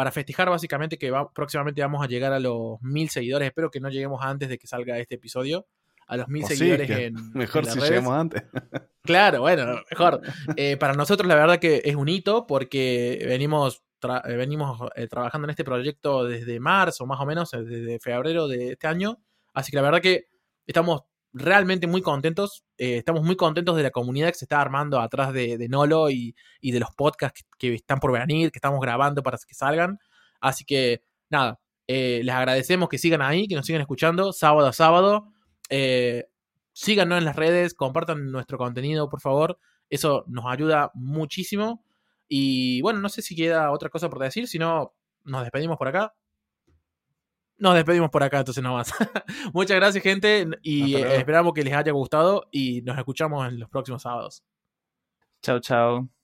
Speaker 1: para festejar básicamente que va- próximamente vamos a llegar a los mil seguidores. Espero que no lleguemos antes de que salga este episodio. A los mil seguidores en,
Speaker 2: Mejor
Speaker 1: en las
Speaker 2: si
Speaker 1: redes.
Speaker 2: llegamos antes.
Speaker 1: Claro, bueno, mejor. Eh, para nosotros la verdad que es un hito porque venimos, tra- eh, venimos eh, trabajando en este proyecto desde marzo, más o menos, desde febrero de este año Así que la verdad que estamos realmente muy contentos. eh, estamos muy contentos de la comunidad que se está armando atrás de, de Nolo y, y de los podcasts que, están por venir, que estamos grabando para que salgan. Así que nada, eh, les agradecemos que sigan ahí, que nos sigan escuchando sábado a sábado. Eh, síganos en las redes, compartan nuestro contenido, por favor. Eso nos ayuda muchísimo. Y bueno, no sé si queda otra cosa por decir, si no, nos despedimos por acá. Nos despedimos por acá, entonces nomás. Muchas gracias, gente. Y esperamos que les haya gustado. Y nos escuchamos en los próximos sábados.
Speaker 3: Chau, chau.